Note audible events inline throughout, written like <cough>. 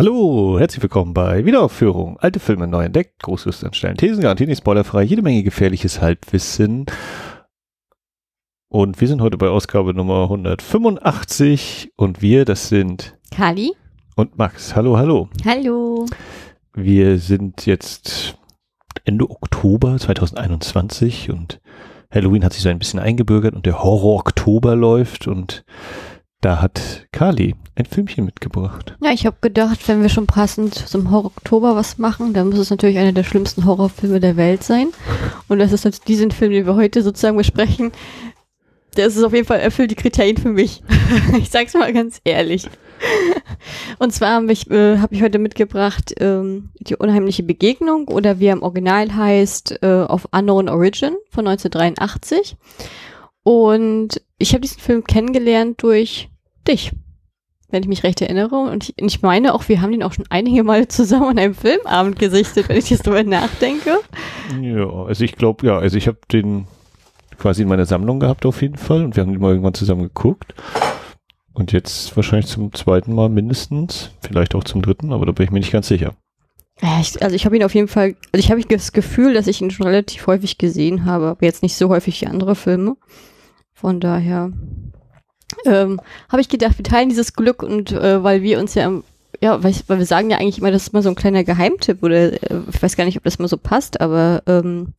Hallo, herzlich willkommen bei Wiederaufführung. Alte Filme neu entdeckt, Großlust anstellen, Thesen garantiert nicht spoilerfrei, jede Menge gefährliches Halbwissen. Und wir sind heute bei Ausgabe Nummer 185 und wir, das sind Kali und Max. Hallo, hallo. Hallo. Wir sind jetzt Ende Oktober 2021 und Halloween hat sich so ein bisschen eingebürgert und der Horror Oktober läuft und da hat Kali ein Filmchen mitgebracht. Ja, ich habe gedacht, wenn wir schon passend zum Horror Oktober was machen, dann muss es natürlich einer der schlimmsten Horrorfilme der Welt sein. Und das ist jetzt diesen Film, den wir heute sozusagen besprechen. Der ist auf jeden Fall erfüllt die Kriterien für mich. <laughs> ich sag's mal ganz ehrlich. Und zwar habe ich, äh, hab ich heute mitgebracht ähm, die unheimliche Begegnung oder wie er im Original heißt, äh, of Unknown Origin von 1983. Und ich habe diesen Film kennengelernt durch dich, wenn ich mich recht erinnere. Und ich, ich meine auch, wir haben den auch schon einige Mal zusammen an einem Filmabend gesichtet, wenn ich jetzt darüber nachdenke. Ja, also ich glaube, ja, also ich habe den quasi in meiner Sammlung gehabt auf jeden Fall und wir haben den mal irgendwann zusammen geguckt. Und jetzt wahrscheinlich zum zweiten Mal mindestens, vielleicht auch zum dritten, aber da bin ich mir nicht ganz sicher. Ja, ich, also ich habe ihn auf jeden Fall, also ich habe das Gefühl, dass ich ihn schon relativ häufig gesehen habe, aber jetzt nicht so häufig wie andere Filme. Von daher ähm, habe ich gedacht, wir teilen dieses Glück und äh, weil wir uns ja, ja, weil, weil wir sagen ja eigentlich immer, das ist mal so ein kleiner Geheimtipp oder äh, ich weiß gar nicht, ob das mal so passt, aber ähm,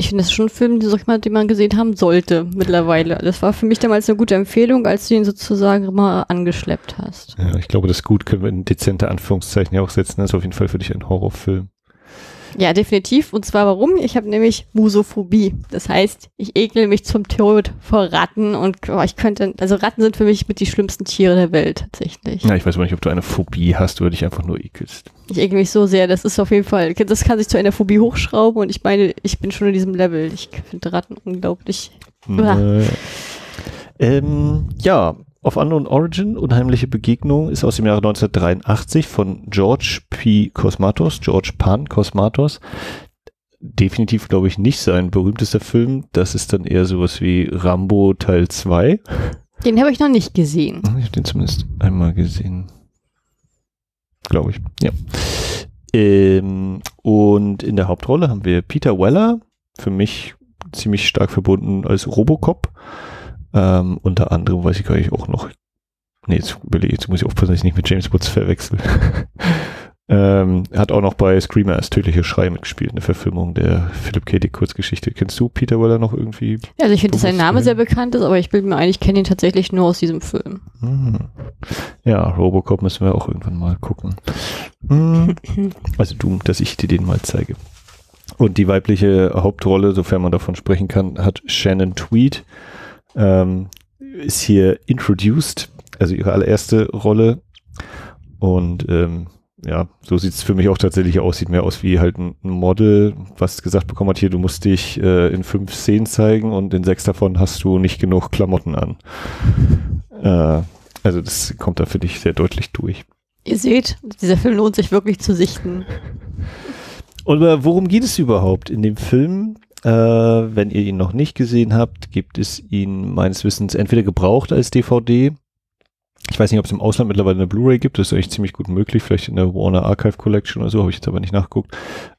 ich finde, das schon ein Film, den, mal, den man gesehen haben sollte mittlerweile. Das war für mich damals eine gute Empfehlung, als du ihn sozusagen mal angeschleppt hast. Ja, ich glaube, das gut können wir in dezente Anführungszeichen ja auch setzen. Das ist auf jeden Fall für dich ein Horrorfilm. Ja, definitiv. Und zwar warum? Ich habe nämlich Musophobie. Das heißt, ich ekel mich zum Tod vor Ratten und oh, ich könnte, also Ratten sind für mich mit die schlimmsten Tiere der Welt tatsächlich. Ja, ich weiß aber nicht, ob du eine Phobie hast oder dich einfach nur ekelst. Ich ekel mich so sehr, das ist auf jeden Fall, das kann sich zu einer Phobie hochschrauben und ich meine, ich bin schon in diesem Level. Ich finde Ratten unglaublich. Äh, ähm, ja, of Unknown Origin, Unheimliche Begegnung, ist aus dem Jahre 1983 von George P. Cosmatos, George Pan Cosmatos. Definitiv, glaube ich, nicht sein berühmtester Film. Das ist dann eher sowas wie Rambo Teil 2. Den habe ich noch nicht gesehen. Ich habe den zumindest einmal gesehen. Glaube ich, ja. Ähm, und in der Hauptrolle haben wir Peter Weller, für mich ziemlich stark verbunden als Robocop. Ähm, unter anderem weiß ich gar nicht auch noch. Nee, jetzt, jetzt muss ich aufpassen, dass ich nicht mit James Woods verwechsel. <laughs> ähm, hat auch noch bei Screamer als tödliche Schrei mitgespielt, eine Verfilmung der Philip K. Dick Kurzgeschichte. Kennst du Peter Weller noch irgendwie? Also ich finde, dass sein Name sehr bekannt ist, aber ich bilde mir ein, ich kenne ihn tatsächlich nur aus diesem Film. Hm. Ja, Robocop müssen wir auch irgendwann mal gucken. Hm. <laughs> Also du, dass ich dir den mal zeige. Und die weibliche Hauptrolle, sofern man davon sprechen kann, hat Shannon Tweed ähm, ist hier introduced, also ihre allererste Rolle. Und ähm, ja, so sieht es für mich auch tatsächlich aus. Sieht mehr aus wie halt ein Model, was gesagt bekommen hat, hier, du musst dich äh, in fünf Szenen zeigen und in sechs davon hast du nicht genug Klamotten an. Äh, also das kommt da für dich sehr deutlich durch. Ihr seht, dieser Film lohnt sich wirklich zu sichten. Und äh, worum geht es überhaupt in dem Film? Äh, wenn ihr ihn noch nicht gesehen habt, gibt es ihn meines Wissens entweder gebraucht als DVD. Ich weiß nicht, ob es im Ausland mittlerweile eine Blu-ray gibt. Das ist eigentlich ziemlich gut möglich. Vielleicht in der Warner Archive Collection oder so. Habe ich jetzt aber nicht nachgeguckt.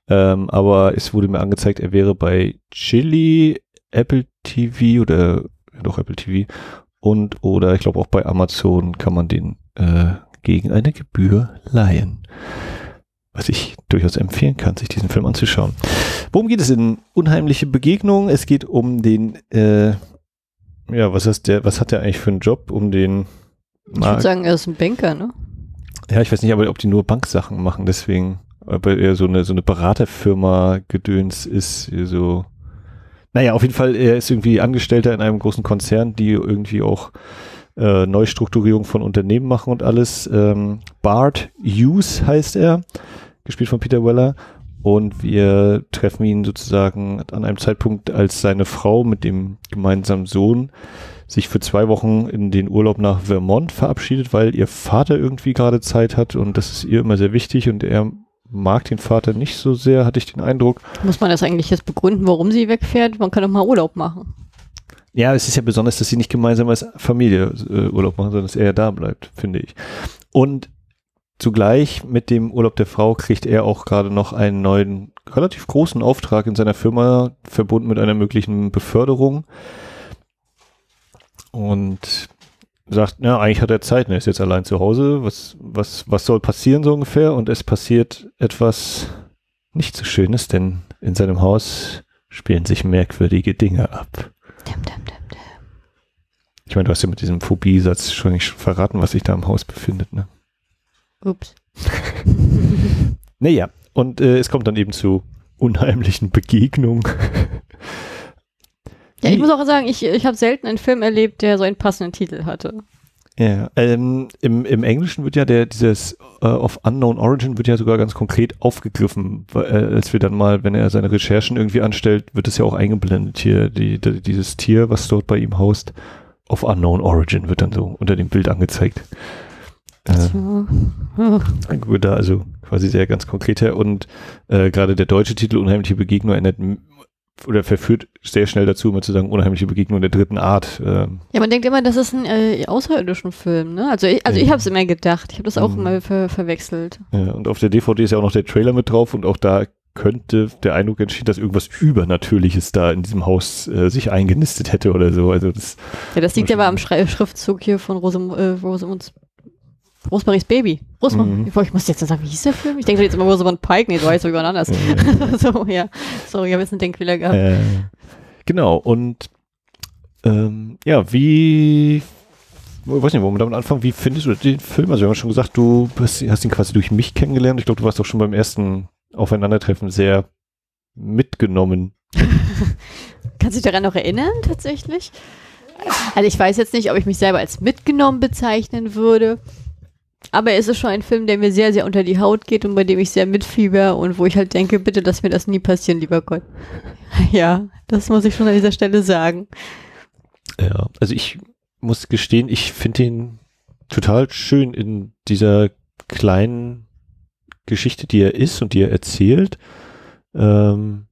Ähm, aber es wurde mir angezeigt, er wäre bei Chili, Apple TV oder doch Apple TV und oder ich glaube auch bei Amazon kann man den äh, gegen eine Gebühr leihen was ich durchaus empfehlen kann, sich diesen Film anzuschauen. Worum geht es in Unheimliche Begegnungen? Es geht um den, äh, ja, was ist der, was hat der eigentlich für einen Job? Um den Ich würde sagen, er ist ein Banker, ne? Ja, ich weiß nicht, aber ob die nur Banksachen machen, deswegen, aber er so eine, so eine Beraterfirma gedöns ist, so, naja, auf jeden Fall, er ist irgendwie Angestellter in einem großen Konzern, die irgendwie auch äh, Neustrukturierung von Unternehmen machen und alles. Ähm, Bart Hughes heißt er, gespielt von Peter Weller. Und wir treffen ihn sozusagen an einem Zeitpunkt, als seine Frau mit dem gemeinsamen Sohn sich für zwei Wochen in den Urlaub nach Vermont verabschiedet, weil ihr Vater irgendwie gerade Zeit hat und das ist ihr immer sehr wichtig und er mag den Vater nicht so sehr, hatte ich den Eindruck. Muss man das eigentlich jetzt begründen, warum sie wegfährt? Man kann doch mal Urlaub machen. Ja, es ist ja besonders, dass sie nicht gemeinsam als Familie äh, Urlaub machen, sondern dass er da bleibt, finde ich. Und zugleich mit dem Urlaub der Frau kriegt er auch gerade noch einen neuen, relativ großen Auftrag in seiner Firma, verbunden mit einer möglichen Beförderung. Und sagt, na, eigentlich hat er Zeit, ne, ist jetzt allein zu Hause. Was, was, was soll passieren so ungefähr? Und es passiert etwas nicht so Schönes, denn in seinem Haus spielen sich merkwürdige Dinge ab. Dum, dum, ich meine, du hast ja mit diesem Phobie-Satz schon nicht verraten, was sich da im Haus befindet, ne? Ups. <laughs> naja, und äh, es kommt dann eben zu unheimlichen Begegnungen. ja, ich muss auch sagen, ich, ich habe selten einen Film erlebt, der so einen passenden Titel hatte. Ja, ähm, im, im Englischen wird ja der, dieses uh, of Unknown Origin wird ja sogar ganz konkret aufgegriffen, weil, äh, als wir dann mal, wenn er seine Recherchen irgendwie anstellt, wird es ja auch eingeblendet hier, die, die, dieses Tier, was dort bei ihm haust, of Unknown Origin wird dann so unter dem Bild angezeigt. Äh, oh. Da also quasi sehr ganz konkret her und äh, gerade der deutsche Titel Unheimliche Begegnung erinnert oder verführt sehr schnell dazu, immer zu sagen, unheimliche Begegnung der dritten Art. Ähm. Ja, man denkt immer, das ist ein äh, außerirdischen Film, ne? Also ich, also ich habe es immer gedacht. Ich habe das auch mhm. immer ver verwechselt. Ja, und auf der DVD ist ja auch noch der Trailer mit drauf und auch da könnte der Eindruck entstehen, dass irgendwas Übernatürliches da in diesem Haus äh, sich eingenistet hätte oder so. Also das ja, das liegt ja aber am Schrei Schriftzug hier von Rosem äh, Rosemunds Rosemaries Baby. Rosem mhm. Ich muss jetzt sagen, wie hieß der Film? Ich denke jetzt immer Rosamund Pike. Nee, so heißt es jemand anders. Ja. <laughs> so, ja. Sorry, ich habe jetzt einen Denkfehler gehabt. Äh, genau, und ähm, ja, wie ich weiß nicht, wo wir damit anfangen, wie findest du den Film? Also wir haben schon gesagt, du hast ihn quasi durch mich kennengelernt. Ich glaube, du warst doch schon beim ersten Aufeinandertreffen sehr mitgenommen. <laughs> Kannst du dich daran noch erinnern, tatsächlich? Also ich weiß jetzt nicht, ob ich mich selber als mitgenommen bezeichnen würde. Aber es ist schon ein Film, der mir sehr, sehr unter die Haut geht und bei dem ich sehr mitfieber und wo ich halt denke, bitte, dass mir das nie passieren, lieber Gott. <laughs> Ja, das muss ich schon an dieser Stelle sagen. Ja, also ich muss gestehen, ich finde ihn total schön in dieser kleinen Geschichte, die er ist und die er erzählt. Ähm,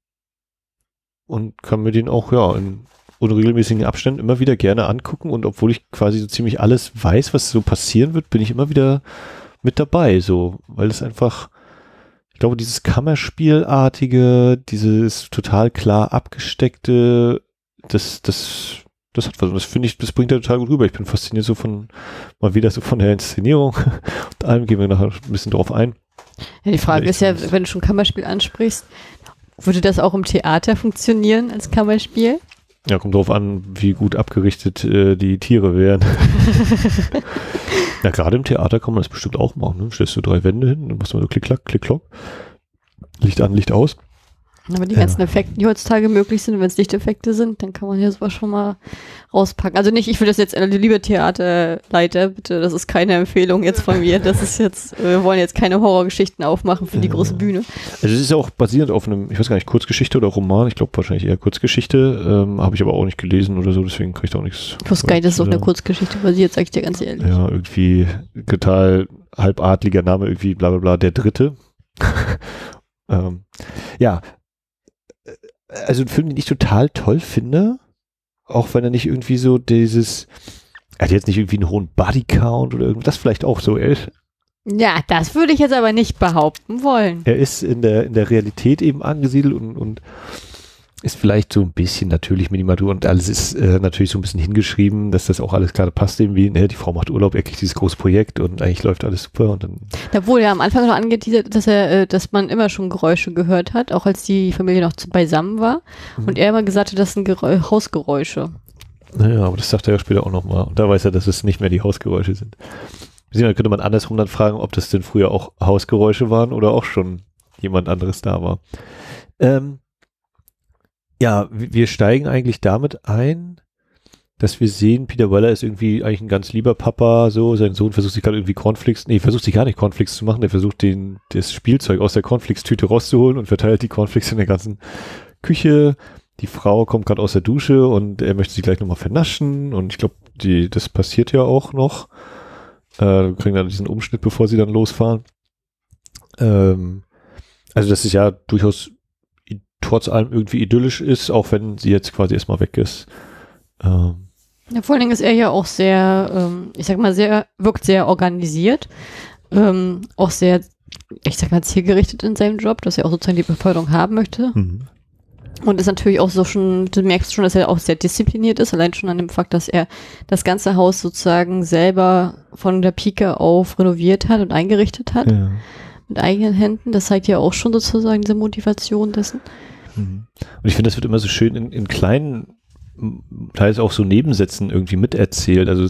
und kann mir den auch, ja, in unregelmäßigen Abständen immer wieder gerne angucken. Und obwohl ich quasi so ziemlich alles weiß, was so passieren wird, bin ich immer wieder mit dabei, so, weil es einfach, ich glaube, dieses Kammerspielartige, dieses total klar abgesteckte, das, das, das hat was. Das finde ich, das bringt er total gut rüber. Ich bin fasziniert so von, mal wieder so von der Inszenierung <laughs> und allem gehen wir nachher ein bisschen drauf ein. Ja, die Frage ist ja, wenn du schon Kammerspiel ansprichst, würde das auch im Theater funktionieren als Kammerspiel? Ja, kommt drauf an, wie gut abgerichtet äh, die Tiere wären. <laughs> ja, gerade im Theater kann man das bestimmt auch machen. Ne? Stellst du drei Wände hin, dann machst du mal so klick, klack, klick, klock. Licht an, Licht aus. Aber die ganzen Effekte, die heutzutage möglich sind, wenn es Lichteffekte sind, dann kann man ja sowas schon mal rauspacken. Also nicht, ich will das jetzt, äh, liebe Theaterleiter, bitte, das ist keine Empfehlung jetzt von mir. Das ist jetzt, wir wollen jetzt keine Horrorgeschichten aufmachen für die große Bühne. Also es ist ja auch basierend auf einem, ich weiß gar nicht, Kurzgeschichte oder Roman, ich glaube wahrscheinlich eher Kurzgeschichte, ähm, habe ich aber auch nicht gelesen oder so, deswegen kann ich da auch nichts. Ich wusste gar nicht, dass es auf eine Kurzgeschichte basiert, sag ich dir ganz ehrlich. Ja, irgendwie total halbadliger Name, irgendwie bla bla bla, der Dritte. <laughs> ähm, ja, also ein Film, den ich total toll finde, auch wenn er nicht irgendwie so dieses, er hat jetzt nicht irgendwie einen hohen Bodycount oder irgendwas, vielleicht auch so. Er ist, ja, das würde ich jetzt aber nicht behaupten wollen. Er ist in der, in der Realität eben angesiedelt und, und ist vielleicht so ein bisschen natürlich Minimatur und alles ist äh, natürlich so ein bisschen hingeschrieben, dass das auch alles gerade passt irgendwie. Ne? Die Frau macht Urlaub, er kriegt dieses große Projekt und eigentlich läuft alles super und dann. Obwohl ja am Anfang noch angeteasert, dass er, äh, dass man immer schon Geräusche gehört hat, auch als die Familie noch beisammen war mhm. und er immer gesagt hat, das sind Gerä Hausgeräusche. Naja, aber das sagt er ja später auch nochmal. Und da weiß er, dass es nicht mehr die Hausgeräusche sind. Da könnte man andersrum dann fragen, ob das denn früher auch Hausgeräusche waren oder auch schon jemand anderes da war. Ähm, ja, wir steigen eigentlich damit ein, dass wir sehen, Peter Weller ist irgendwie eigentlich ein ganz lieber Papa, so, sein Sohn versucht sich gerade irgendwie Cornflakes, nee, versucht sich gar nicht Cornflakes zu machen, der versucht den, das Spielzeug aus der Cornflakes-Tüte rauszuholen und verteilt die Cornflakes in der ganzen Küche. Die Frau kommt gerade aus der Dusche und er möchte sie gleich nochmal vernaschen und ich glaube, die, das passiert ja auch noch. Äh, kriegen dann diesen Umschnitt, bevor sie dann losfahren. Ähm, also das ist ja durchaus trotz allem irgendwie idyllisch ist, auch wenn sie jetzt quasi erstmal weg ist. Ähm. Ja, vor allen Dingen ist er ja auch sehr, ähm, ich sag mal, sehr, wirkt sehr organisiert. ähm, auch sehr, ich sag mal, zielgerichtet in seinem Job, dass er auch sozusagen die Beförderung haben möchte. Mhm. Und ist natürlich auch so schon, du merkst schon, dass er auch sehr diszipliniert ist, allein schon an dem Fakt, dass er das ganze Haus sozusagen selber von der Pike auf renoviert hat und eingerichtet hat. Ja. Mit eigenen Händen. Das zeigt ja auch schon sozusagen diese Motivation dessen. Mhm. Und ich finde, das wird immer so schön in, in kleinen, teils auch so Nebensätzen irgendwie miterzählt. Also,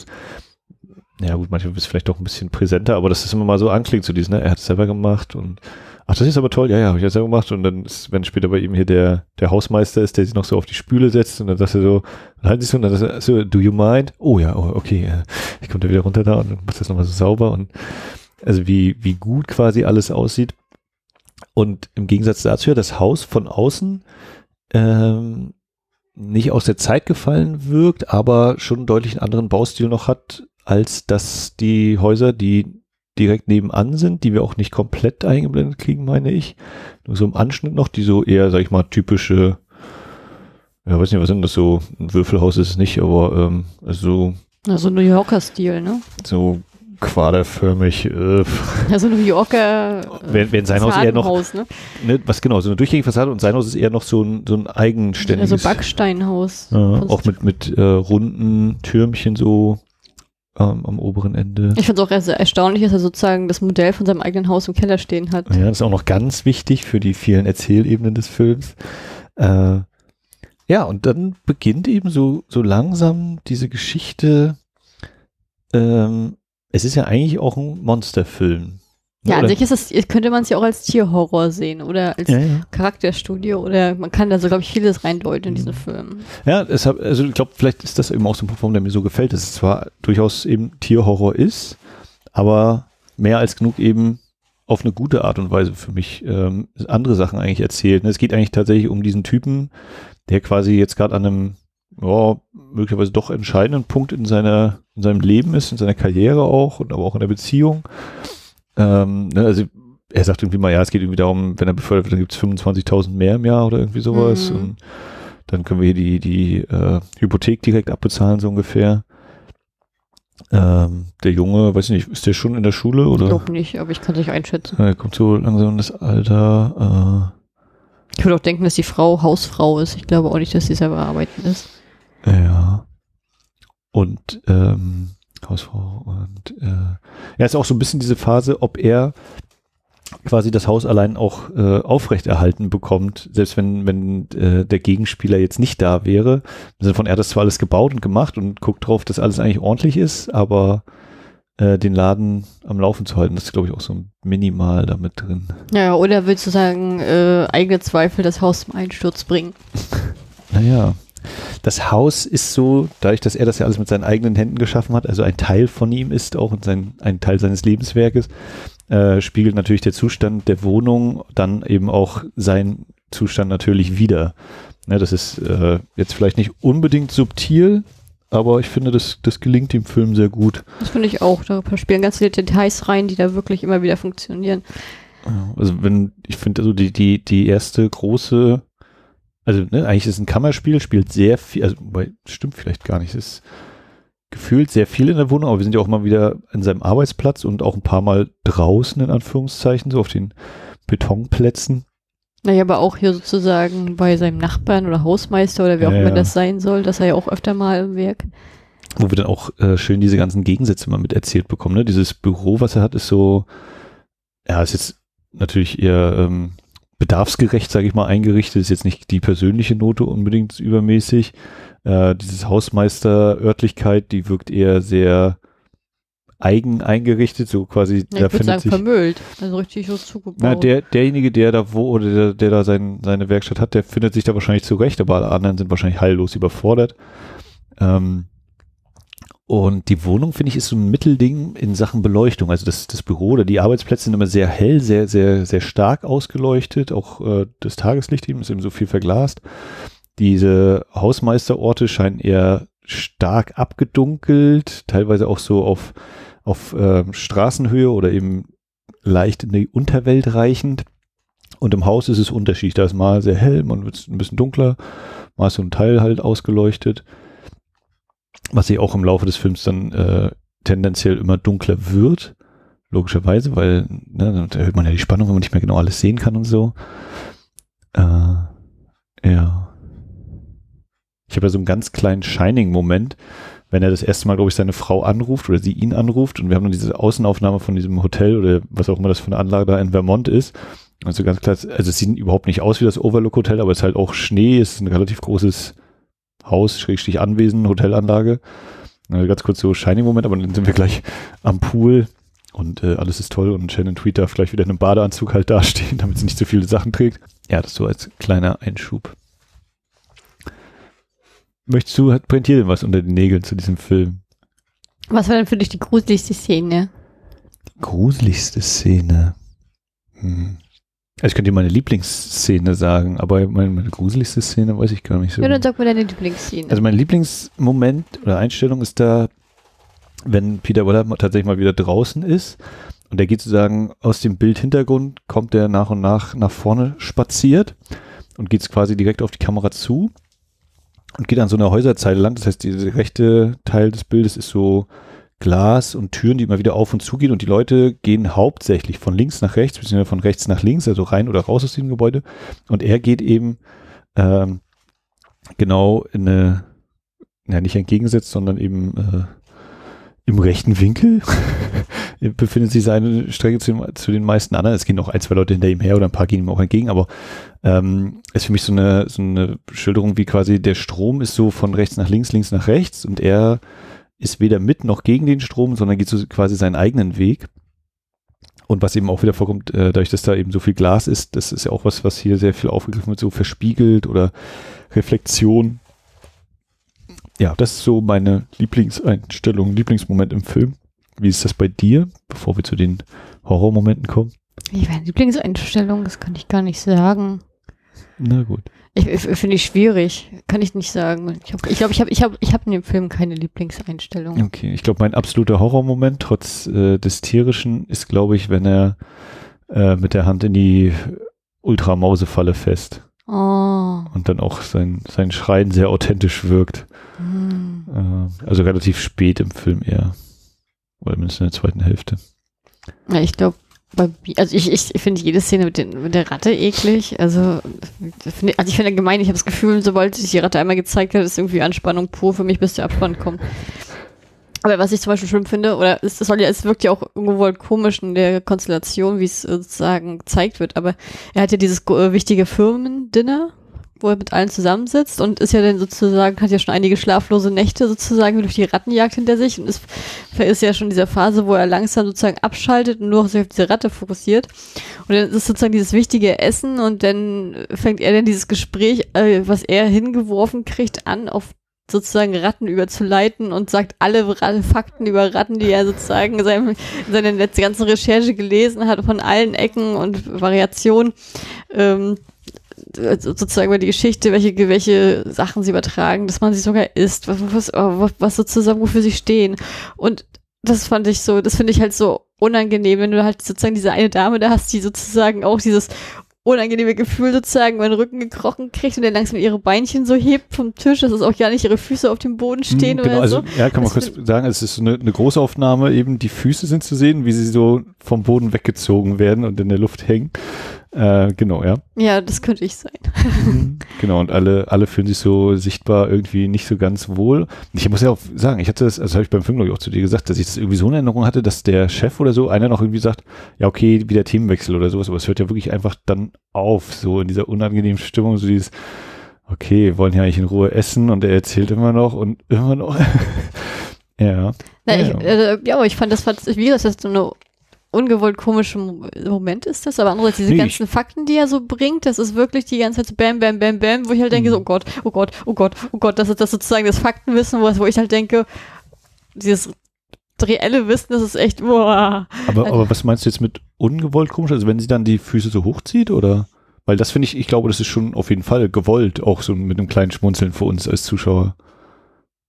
ja gut, manchmal ist vielleicht doch ein bisschen präsenter, aber das ist immer mal so anklingt, so dieses, ne, er hat es selber gemacht und ach, das ist aber toll, ja, ja, habe ich ja selber gemacht und dann ist, wenn später bei ihm hier der, der Hausmeister ist, der sich noch so auf die Spüle setzt und dann sagt er so, dann halten sie so und dann sagt er so, do you mind? Oh ja, oh, okay, äh, ich komme da wieder runter da und macht das nochmal so sauber und also wie, wie gut quasi alles aussieht. Und im Gegensatz dazu ja das Haus von außen ähm, nicht aus der Zeit gefallen wirkt, aber schon deutlich einen anderen Baustil noch hat, als dass die Häuser, die direkt nebenan sind, die wir auch nicht komplett eingeblendet kriegen, meine ich. Nur so im Anschnitt noch, die so eher, sag ich mal, typische, ja, weiß nicht, was sind das so, ein Würfelhaus ist es nicht, aber ähm, also Also New Yorker Stil, ne? so quaderförmig, äh, Also New Yorker. äh, Während- während sein Haus eher noch- ne? ne, was genau, so eine durchgängige Fassade und sein Haus ist eher noch so ein, so ein eigenständiges. Also Backsteinhaus. Kunst. auch mit, mit äh, runden Türmchen so ähm, am oberen Ende. Ich finde es auch sehr erstaunlich, dass er sozusagen das Modell von seinem eigenen Haus im Keller stehen hat. Ja, das ist auch noch ganz wichtig für die vielen Erzählebenen des Films. Äh, ja, und dann beginnt eben so, so langsam diese Geschichte. Ähm, es ist ja eigentlich auch ein Monsterfilm. Ja, an Oder- sich ist es, könnte man es ja auch als Tierhorror sehen oder als ja, ja. Charakterstudio oder man kann da so, glaube ich, vieles reindeuten in Mhm. diesen Film. Ja, deshalb, also ich glaube, vielleicht ist das eben auch so ein Punkt, warum der mir so gefällt, dass es zwar durchaus eben Tierhorror ist, aber mehr als genug eben auf eine gute Art und Weise für mich ähm, andere Sachen eigentlich erzählt. Es geht eigentlich tatsächlich um diesen Typen, der quasi jetzt gerade an einem ja, möglicherweise doch entscheidenden Punkt in seiner in seinem Leben ist, in seiner Karriere auch und aber auch in der Beziehung. Ähm, ne, also er sagt irgendwie mal, ja, es geht irgendwie darum, wenn er befördert wird, dann gibt es 25.000 mehr im Jahr oder irgendwie sowas. Mhm. Und dann können wir hier die, die äh, Hypothek direkt abbezahlen, so ungefähr. Ähm, der Junge, weiß ich nicht, ist der schon in der Schule Ich oder? glaube nicht, aber ich kann es nicht einschätzen. Er kommt so langsam in das Alter. Ich würde auch denken, dass die Frau Hausfrau ist. Ich glaube auch nicht, dass sie selber arbeiten ist. Ja. Und ähm, Hausfrau und äh, ja, ist auch so ein bisschen diese Phase, ob er quasi das Haus allein auch äh, aufrechterhalten bekommt, selbst wenn, wenn äh, der Gegenspieler jetzt nicht da wäre. Im Sinne von, er hat das zwar alles gebaut und gemacht und guckt drauf, dass alles eigentlich ordentlich ist, aber äh, den Laden am Laufen zu halten, das ist, glaube ich, auch so minimal damit drin. Ja, oder willst du sagen, äh, eigene Zweifel das Haus zum Einsturz bringen? <laughs> Naja, das Haus ist so, dadurch, dass er das ja alles mit seinen eigenen Händen geschaffen hat, also ein Teil von ihm ist auch und sein, ein Teil seines Lebenswerkes, äh, spiegelt natürlich der Zustand der Wohnung dann eben auch seinen Zustand natürlich wieder. Ne, das ist äh, jetzt vielleicht nicht unbedingt subtil, aber ich finde, das, das gelingt dem Film sehr gut. Das finde ich auch. Da spielen ganz viele Details rein, die da wirklich immer wieder funktionieren. Also wenn, ich finde also die, die, die erste große, also ne, eigentlich ist es ein Kammerspiel, spielt sehr viel, also stimmt vielleicht gar nicht, es ist gefühlt sehr viel in der Wohnung, aber wir sind ja auch mal wieder an seinem Arbeitsplatz und auch ein paar Mal draußen, in Anführungszeichen, so auf den Betonplätzen. Naja, aber auch hier sozusagen bei seinem Nachbarn oder Hausmeister oder wie auch Ja, immer das sein soll, dass er ja auch öfter mal im Werk. wo wir dann auch äh, schön diese ganzen Gegensätze mal mit erzählt bekommen. Ne? Dieses Büro, was er hat, ist so, ja, ist jetzt natürlich eher ähm, bedarfsgerecht, sage ich mal, eingerichtet. Ist jetzt nicht die persönliche Note unbedingt übermäßig. Äh, dieses Hausmeister-Örtlichkeit, die wirkt eher sehr eigen eingerichtet, so quasi, Ja, da ich würde findet sagen sich, vermüllt. Also richtig so zugebaut. na, der, derjenige, der da wo, oder der, der da sein, seine Werkstatt hat, der findet sich da wahrscheinlich zurecht, aber alle anderen sind wahrscheinlich heillos überfordert. Ähm, und die Wohnung, finde ich, ist so ein Mittelding in Sachen Beleuchtung. Also das, das Büro oder die Arbeitsplätze sind immer sehr hell, sehr, sehr, sehr stark ausgeleuchtet. Auch äh, das Tageslicht eben ist eben so viel verglast. Diese Hausmeisterorte scheinen eher stark abgedunkelt, teilweise auch so auf, auf ähm, Straßenhöhe oder eben leicht in die Unterwelt reichend. Und im Haus ist es unterschiedlich. Da ist mal sehr hell, man wird ein bisschen dunkler, mal ist so ein Teil halt ausgeleuchtet. Was sich auch im Laufe des Films dann äh, tendenziell immer dunkler wird. logischerweise, weil ne, da hört man ja die Spannung, wenn man nicht mehr genau alles sehen kann und so. Äh, ja. Ich habe ja so einen ganz kleinen Shining-Moment, wenn er das erste Mal, glaube ich, seine Frau anruft oder sie ihn anruft und wir haben dann diese Außenaufnahme von diesem Hotel oder was auch immer das für eine Anlage da in Vermont ist. Also ganz klar, also es sieht überhaupt nicht aus wie das Overlook Hotel, aber es ist halt auch Schnee, es ist ein relativ großes Haus, Schrägstrich Anwesen, Hotelanlage. Also ganz kurz so Shining-Moment, aber dann sind wir gleich am Pool und äh, alles ist toll und Shannon Tweet darf gleich wieder in einem Badeanzug halt <laughs> dastehen, damit sie nicht so viele Sachen trägt. Ja, das so als kleiner Einschub. Möchtest du, hat brennt dir denn was unter den Nägeln zu diesem Film? Was war denn für dich die gruseligste Szene? Gruseligste Szene. Hm. Also ich könnte dir meine Lieblingsszene sagen, aber meine, meine gruseligste Szene weiß ich gar nicht so. Ja, dann sag mir deine Lieblingsszene. Also mein Lieblingsmoment oder Einstellung ist da, wenn Peter Weller tatsächlich mal wieder draußen ist und er geht sozusagen aus dem Bildhintergrund, kommt er nach und nach nach vorne spaziert und geht quasi direkt auf die Kamera zu und geht an so einer Häuserzeile lang. Das heißt, der rechte Teil des Bildes ist so Glas und Türen, die immer wieder auf und zu gehen und die Leute gehen hauptsächlich von links nach rechts, beziehungsweise von rechts nach links, also rein oder raus aus dem Gebäude. Und er geht eben ähm, genau in eine, ja nicht entgegensetzt, sondern eben äh, im rechten Winkel <laughs> befindet sich seine Strecke zu den, zu den meisten anderen. Es gehen noch ein, zwei Leute hinter ihm her oder ein paar gehen ihm auch entgegen, aber ähm, ist für mich so eine, so eine Schilderung wie quasi der Strom ist so von rechts nach links, links nach rechts und er ist weder mit noch gegen den Strom, sondern geht so quasi seinen eigenen Weg. Und was eben auch wieder vorkommt, äh, dadurch, dass da eben so viel Glas ist, das ist ja auch was, was hier sehr viel aufgegriffen wird, so verspiegelt oder Reflexion. Ja, das ist so meine Lieblingseinstellung, Lieblingsmoment im Film. Wie ist das bei dir, bevor wir zu den Horrormomenten kommen? Ich meine Lieblingseinstellung, das kann ich gar nicht sagen. Na gut. Ich, ich finde ich schwierig. Kann ich nicht sagen. Ich glaube, ich glaube, ich habe ich hab, ich hab in dem Film keine Lieblingseinstellung. Okay, ich glaube, mein absoluter Horrormoment, trotz äh, des Tierischen, ist, glaube ich, wenn er äh, mit der Hand in die Ultramausefalle fest. Oh. Und dann auch sein, sein Schreien sehr authentisch wirkt. Hm. Äh, also relativ spät im Film eher. Oder mindestens in der zweiten Hälfte. Ja, ich glaube, also ich, ich finde jede Szene mit, den, mit der Ratte eklig. Also, find, also ich finde gemein, ich habe das Gefühl, sobald sich die Ratte einmal gezeigt hat, ist irgendwie Anspannung pur für mich, bis der Abspann kommt. Aber was ich zum Beispiel schlimm finde, oder es, soll ja, es wirkt ja auch irgendwo wohl komisch in der Konstellation, wie es sozusagen gezeigt wird, aber er hat ja dieses äh, wichtige Firmendinner wo er mit allen zusammensitzt und ist ja dann sozusagen, hat ja schon einige schlaflose Nächte sozusagen durch die Rattenjagd hinter sich und ist, ist ja schon in dieser Phase, wo er langsam sozusagen abschaltet und nur auf diese Ratte fokussiert. Und dann ist sozusagen dieses wichtige Essen und dann fängt er dann dieses Gespräch, äh, was er hingeworfen kriegt, an, auf sozusagen Ratten überzuleiten und sagt alle Fakten über Ratten, die er sozusagen in seiner letzten ganzen Recherche gelesen hat, von allen Ecken und Variationen. Ähm, sozusagen über die Geschichte, welche, welche Sachen sie übertragen, dass man sie sogar isst, was, was, was sozusagen, wofür sie stehen. Und das fand ich so, das finde ich halt so unangenehm, wenn du halt sozusagen diese eine Dame da hast, die sozusagen auch dieses unangenehme Gefühl sozusagen den Rücken gekrochen kriegt und dann langsam ihre Beinchen so hebt vom Tisch, dass es auch gar nicht ihre Füße auf dem Boden stehen mhm, genau, oder also, so. Ja, kann man kurz sagen, es ist eine, eine Großaufnahme, eben die Füße sind zu sehen, wie sie so vom Boden weggezogen werden und in der Luft hängen. Äh, genau, ja. Ja, das könnte ich sein. Mhm. <laughs> genau, und alle, alle fühlen sich so sichtbar irgendwie nicht so ganz wohl. Ich muss ja auch sagen, ich hatte das, also habe ich beim Film, glaube ich, auch zu dir gesagt, dass ich das irgendwie so in Erinnerung hatte, dass der Chef oder so, einer noch irgendwie sagt, ja, okay, wieder Themenwechsel oder sowas, aber es hört ja wirklich einfach dann auf, so in dieser unangenehmen Stimmung, so dieses, okay, wollen ja eigentlich in Ruhe essen und er erzählt immer noch und immer noch. <laughs> ja. Na, ja, ich, äh, ja, aber ich fand das, wie das ist so eine ungewollt komische Moment ist das, aber andererseits diese nee, ganzen Fakten, die er so bringt, das ist wirklich die ganze Zeit so bam, bam, bam, bam, wo ich halt denke, mhm. so, oh Gott, oh Gott, oh Gott, oh Gott, das ist das sozusagen das Faktenwissen, wo, wo ich halt denke, dieses reelle Wissen, das ist echt, boah. Aber, also, aber was meinst du jetzt mit ungewollt komisch? Also wenn sie dann die Füße so hochzieht oder? Weil das finde ich, ich glaube, das ist schon auf jeden Fall gewollt, auch so mit einem kleinen Schmunzeln für uns als Zuschauer.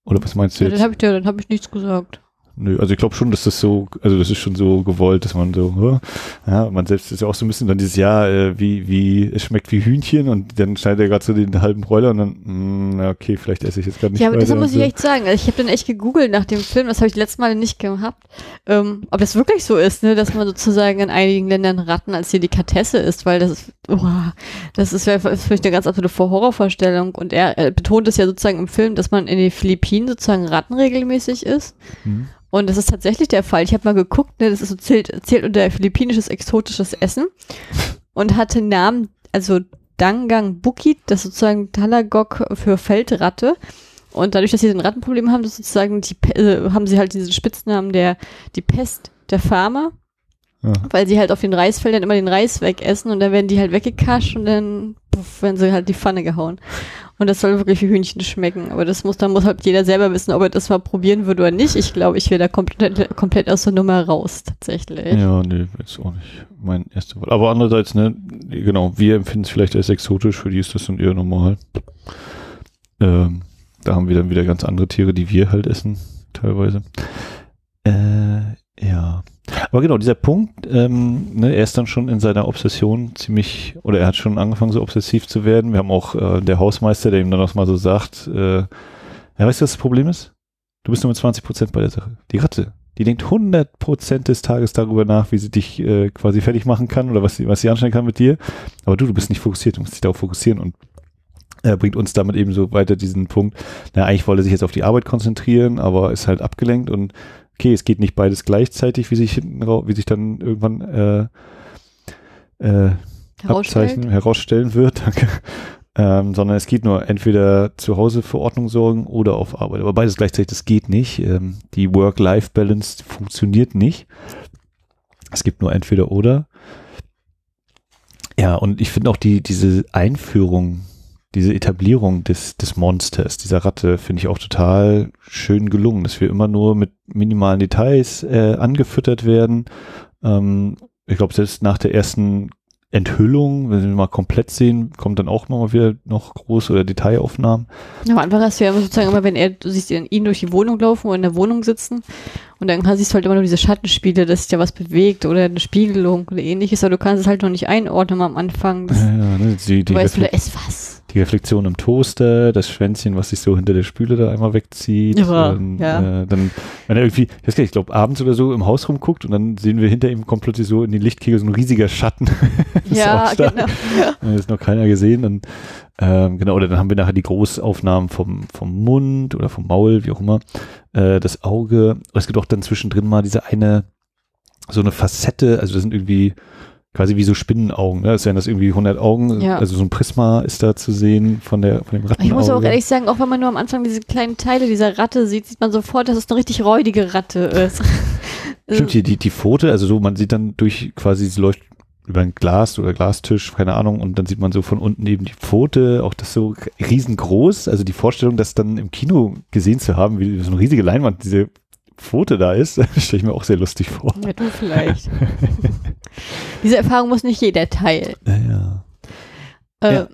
Oder was meinst du ja, jetzt? Dann habe ich, ja, dann hab ich nichts gesagt. Nö. Also ich glaube schon, dass das so, also das ist schon so gewollt, dass man so, ja, man selbst ist ja auch so ein bisschen dann dieses Jahr, äh, wie, wie, es schmeckt wie Hühnchen und dann schneidet er gerade so den halben Bräuler und dann, mh, na okay, vielleicht esse ich jetzt gerade nicht Ja, aber das muss ich so. echt sagen. Also ich habe dann echt gegoogelt nach dem Film, das habe ich die letzten Male nicht gehabt, ähm, ob das wirklich so ist, ne, dass man sozusagen in einigen Ländern Ratten als Delikatesse isst, weil das ist, oh, das ist für mich eine ganz absolute Horrorvorstellung und er, er betont es ja sozusagen im Film, dass man in den Philippinen sozusagen Ratten regelmäßig isst. Hm. Und das ist tatsächlich der Fall. Ich habe mal geguckt, ne, das ist so zählt, zählt unter philippinisches exotisches Essen und hatte Namen, also Dangang Bukit, das ist sozusagen Talagok für Feldratte. Und dadurch, dass sie ein Rattenproblem haben, das sozusagen die, äh, haben sie halt diesen Spitznamen der die Pest der Farmer, Ja. weil sie halt auf den Reisfeldern immer den Reis wegessen und dann werden die halt weggekascht und dann puff, werden sie halt die Pfanne gehauen. Und das soll wirklich wie Hühnchen schmecken. Aber das muss, da muss halt jeder selber wissen, ob er das mal probieren würde oder nicht. Ich glaube, ich wäre da komplett, komplett aus der Nummer raus, tatsächlich. Ja, nee, ist auch nicht mein erster Wahl. Aber andererseits, ne, genau, wir empfinden es vielleicht als exotisch, für die ist das dann eher normal. Ähm, da haben wir dann wieder ganz andere Tiere, die wir halt essen, teilweise. Äh, ja. Aber genau, dieser Punkt, ähm, ne, er ist dann schon in seiner Obsession ziemlich, oder er hat schon angefangen, so obsessiv zu werden. Wir haben auch äh, der Hausmeister, der ihm dann auch mal so sagt, äh, ja, weißt du, was das Problem ist? Du bist nur mit 20 Prozent bei der Sache. Die Ratte, die denkt 100 Prozent des Tages darüber nach, wie sie dich äh, quasi fertig machen kann oder was sie, was sie anstellen kann mit dir. Aber du, du bist nicht fokussiert, du musst dich darauf fokussieren und er bringt uns damit eben so weiter diesen Punkt, na, eigentlich wollte er sich jetzt auf die Arbeit konzentrieren, aber ist halt abgelenkt und okay, es geht nicht beides gleichzeitig, wie sich hinten wie sich dann irgendwann äh, äh, Abzeichen herausstellen wird, <laughs> danke. Ähm, sondern es geht nur entweder zu Hause für Ordnung sorgen oder auf Arbeit. Aber beides gleichzeitig, das geht nicht. Ähm, die Work-Life-Balance funktioniert nicht. Es gibt nur entweder oder. Ja, und ich finde auch die, diese Einführung, diese Etablierung des, des Monsters, dieser Ratte, finde ich auch total schön gelungen, dass wir immer nur mit minimalen Details äh, angefüttert werden. Ähm, ich glaube, selbst nach der ersten Enthüllung, wenn wir mal komplett sehen, kommt dann auch mal wieder noch große oder Detailaufnahmen. Am Anfang hast du ja sozusagen immer, wenn er, du siehst ihn durch die Wohnung laufen oder in der Wohnung sitzen und dann siehst du halt immer nur diese Schattenspiele, dass sich ja was bewegt oder eine Spiegelung oder ähnliches, aber du kannst es halt noch nicht einordnen am Anfang. Das, Ja, ne, die, die, du weißt, da ist was. die Reflexion im Toaster, das Schwänzchen, was sich so hinter der Spüle da einmal wegzieht. Ja, dann, ja. Äh, dann, wenn er irgendwie, ich weiß gar nicht, ich glaube abends oder so im Haus rumguckt und dann sehen wir hinter ihm kommt plötzlich so in die Lichtkegel so ein riesiger Schatten. <laughs> Ja, genau. Äh, ist noch keiner gesehen. Und, ähm, genau, oder dann haben wir nachher die Großaufnahmen vom, vom Mund oder vom Maul, wie auch immer, äh, das Auge. Es gibt auch dann zwischendrin mal diese eine, so eine Facette, also das sind irgendwie quasi wie so Spinnenaugen, ne? Das wären das irgendwie 100 Augen, Ja. also so ein Prisma ist da zu sehen von der, von dem Rattenauge. Ich muss auch ehrlich sagen, auch wenn man nur am Anfang diese kleinen Teile dieser Ratte sieht, sieht man sofort, dass es eine richtig räudige Ratte ist. Stimmt, die, die, die Pfote, also so, man sieht dann durch quasi, sie läuft über ein Glas oder Glastisch, keine Ahnung, und dann sieht man so von unten eben die Pfote, auch das so riesengroß, also die Vorstellung, das dann im Kino gesehen zu haben, wie so eine riesige Leinwand diese Pfote da ist, <laughs> stelle ich mir auch sehr lustig vor. Ja, du vielleicht. <laughs> Diese Erfahrung muss nicht jeder teilen. Naja. Äh, Ja.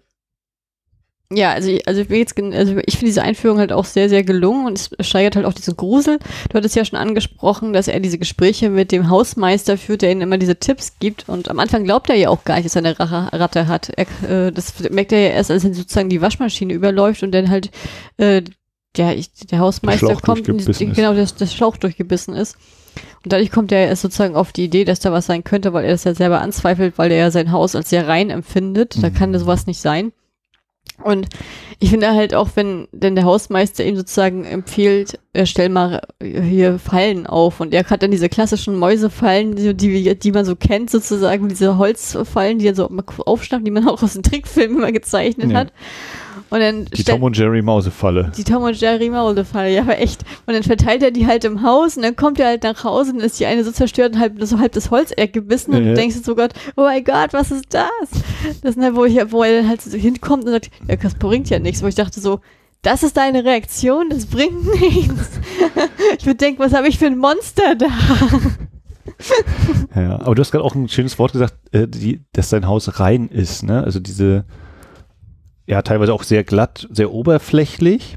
Ja. also, ich- also, jetzt, also ich finde diese Einführung halt auch sehr, sehr gelungen und es steigert halt auch diesen Grusel. Du hattest ja schon angesprochen, dass er diese Gespräche mit dem Hausmeister führt, der ihnen immer diese Tipps gibt und am Anfang glaubt er ja auch gar nicht, dass er eine Rache, Ratte hat. Er, äh, das merkt er ja erst, als er sozusagen die Waschmaschine überläuft und dann halt äh, der, ich, der Hausmeister Schlauch kommt, und genau, das, das Schlauch durchgebissen ist. Und dadurch kommt er erst sozusagen auf die Idee, dass da was sein könnte, weil er das ja selber anzweifelt, weil er ja sein Haus als sehr rein empfindet. Da Mhm. kann sowas nicht sein. Und ich finde halt auch, wenn denn der Hausmeister ihm sozusagen empfiehlt, äh, stell mal hier Fallen auf und er hat dann diese klassischen Mäusefallen, die, die, die man so kennt sozusagen, diese Holzfallen, die er so aufschnappt, die man auch aus den Trickfilmen immer gezeichnet Ja. hat. Und dann Die Tom und Jerry Mausefalle. die Tom und Jerry Maulefall, ja, aber echt. Und dann verteilt er die halt im Haus und dann kommt er halt nach Hause und ist die eine so zerstört und halb, so halb das Holzeck gebissen und Ja. du denkst so Gott, oh mein Gott, was ist das? Das ist halt, wo, ich, wo er dann halt so hinkommt und sagt, ja, das bringt ja nichts. Wo ich dachte so, das ist deine Reaktion, das bringt <laughs> nichts. Ich würde denken, was habe ich für ein Monster da? Ja, aber du hast gerade auch ein schönes Wort gesagt, äh, die, dass dein Haus rein ist, ne? Also diese, ja, teilweise auch sehr glatt, sehr oberflächlich.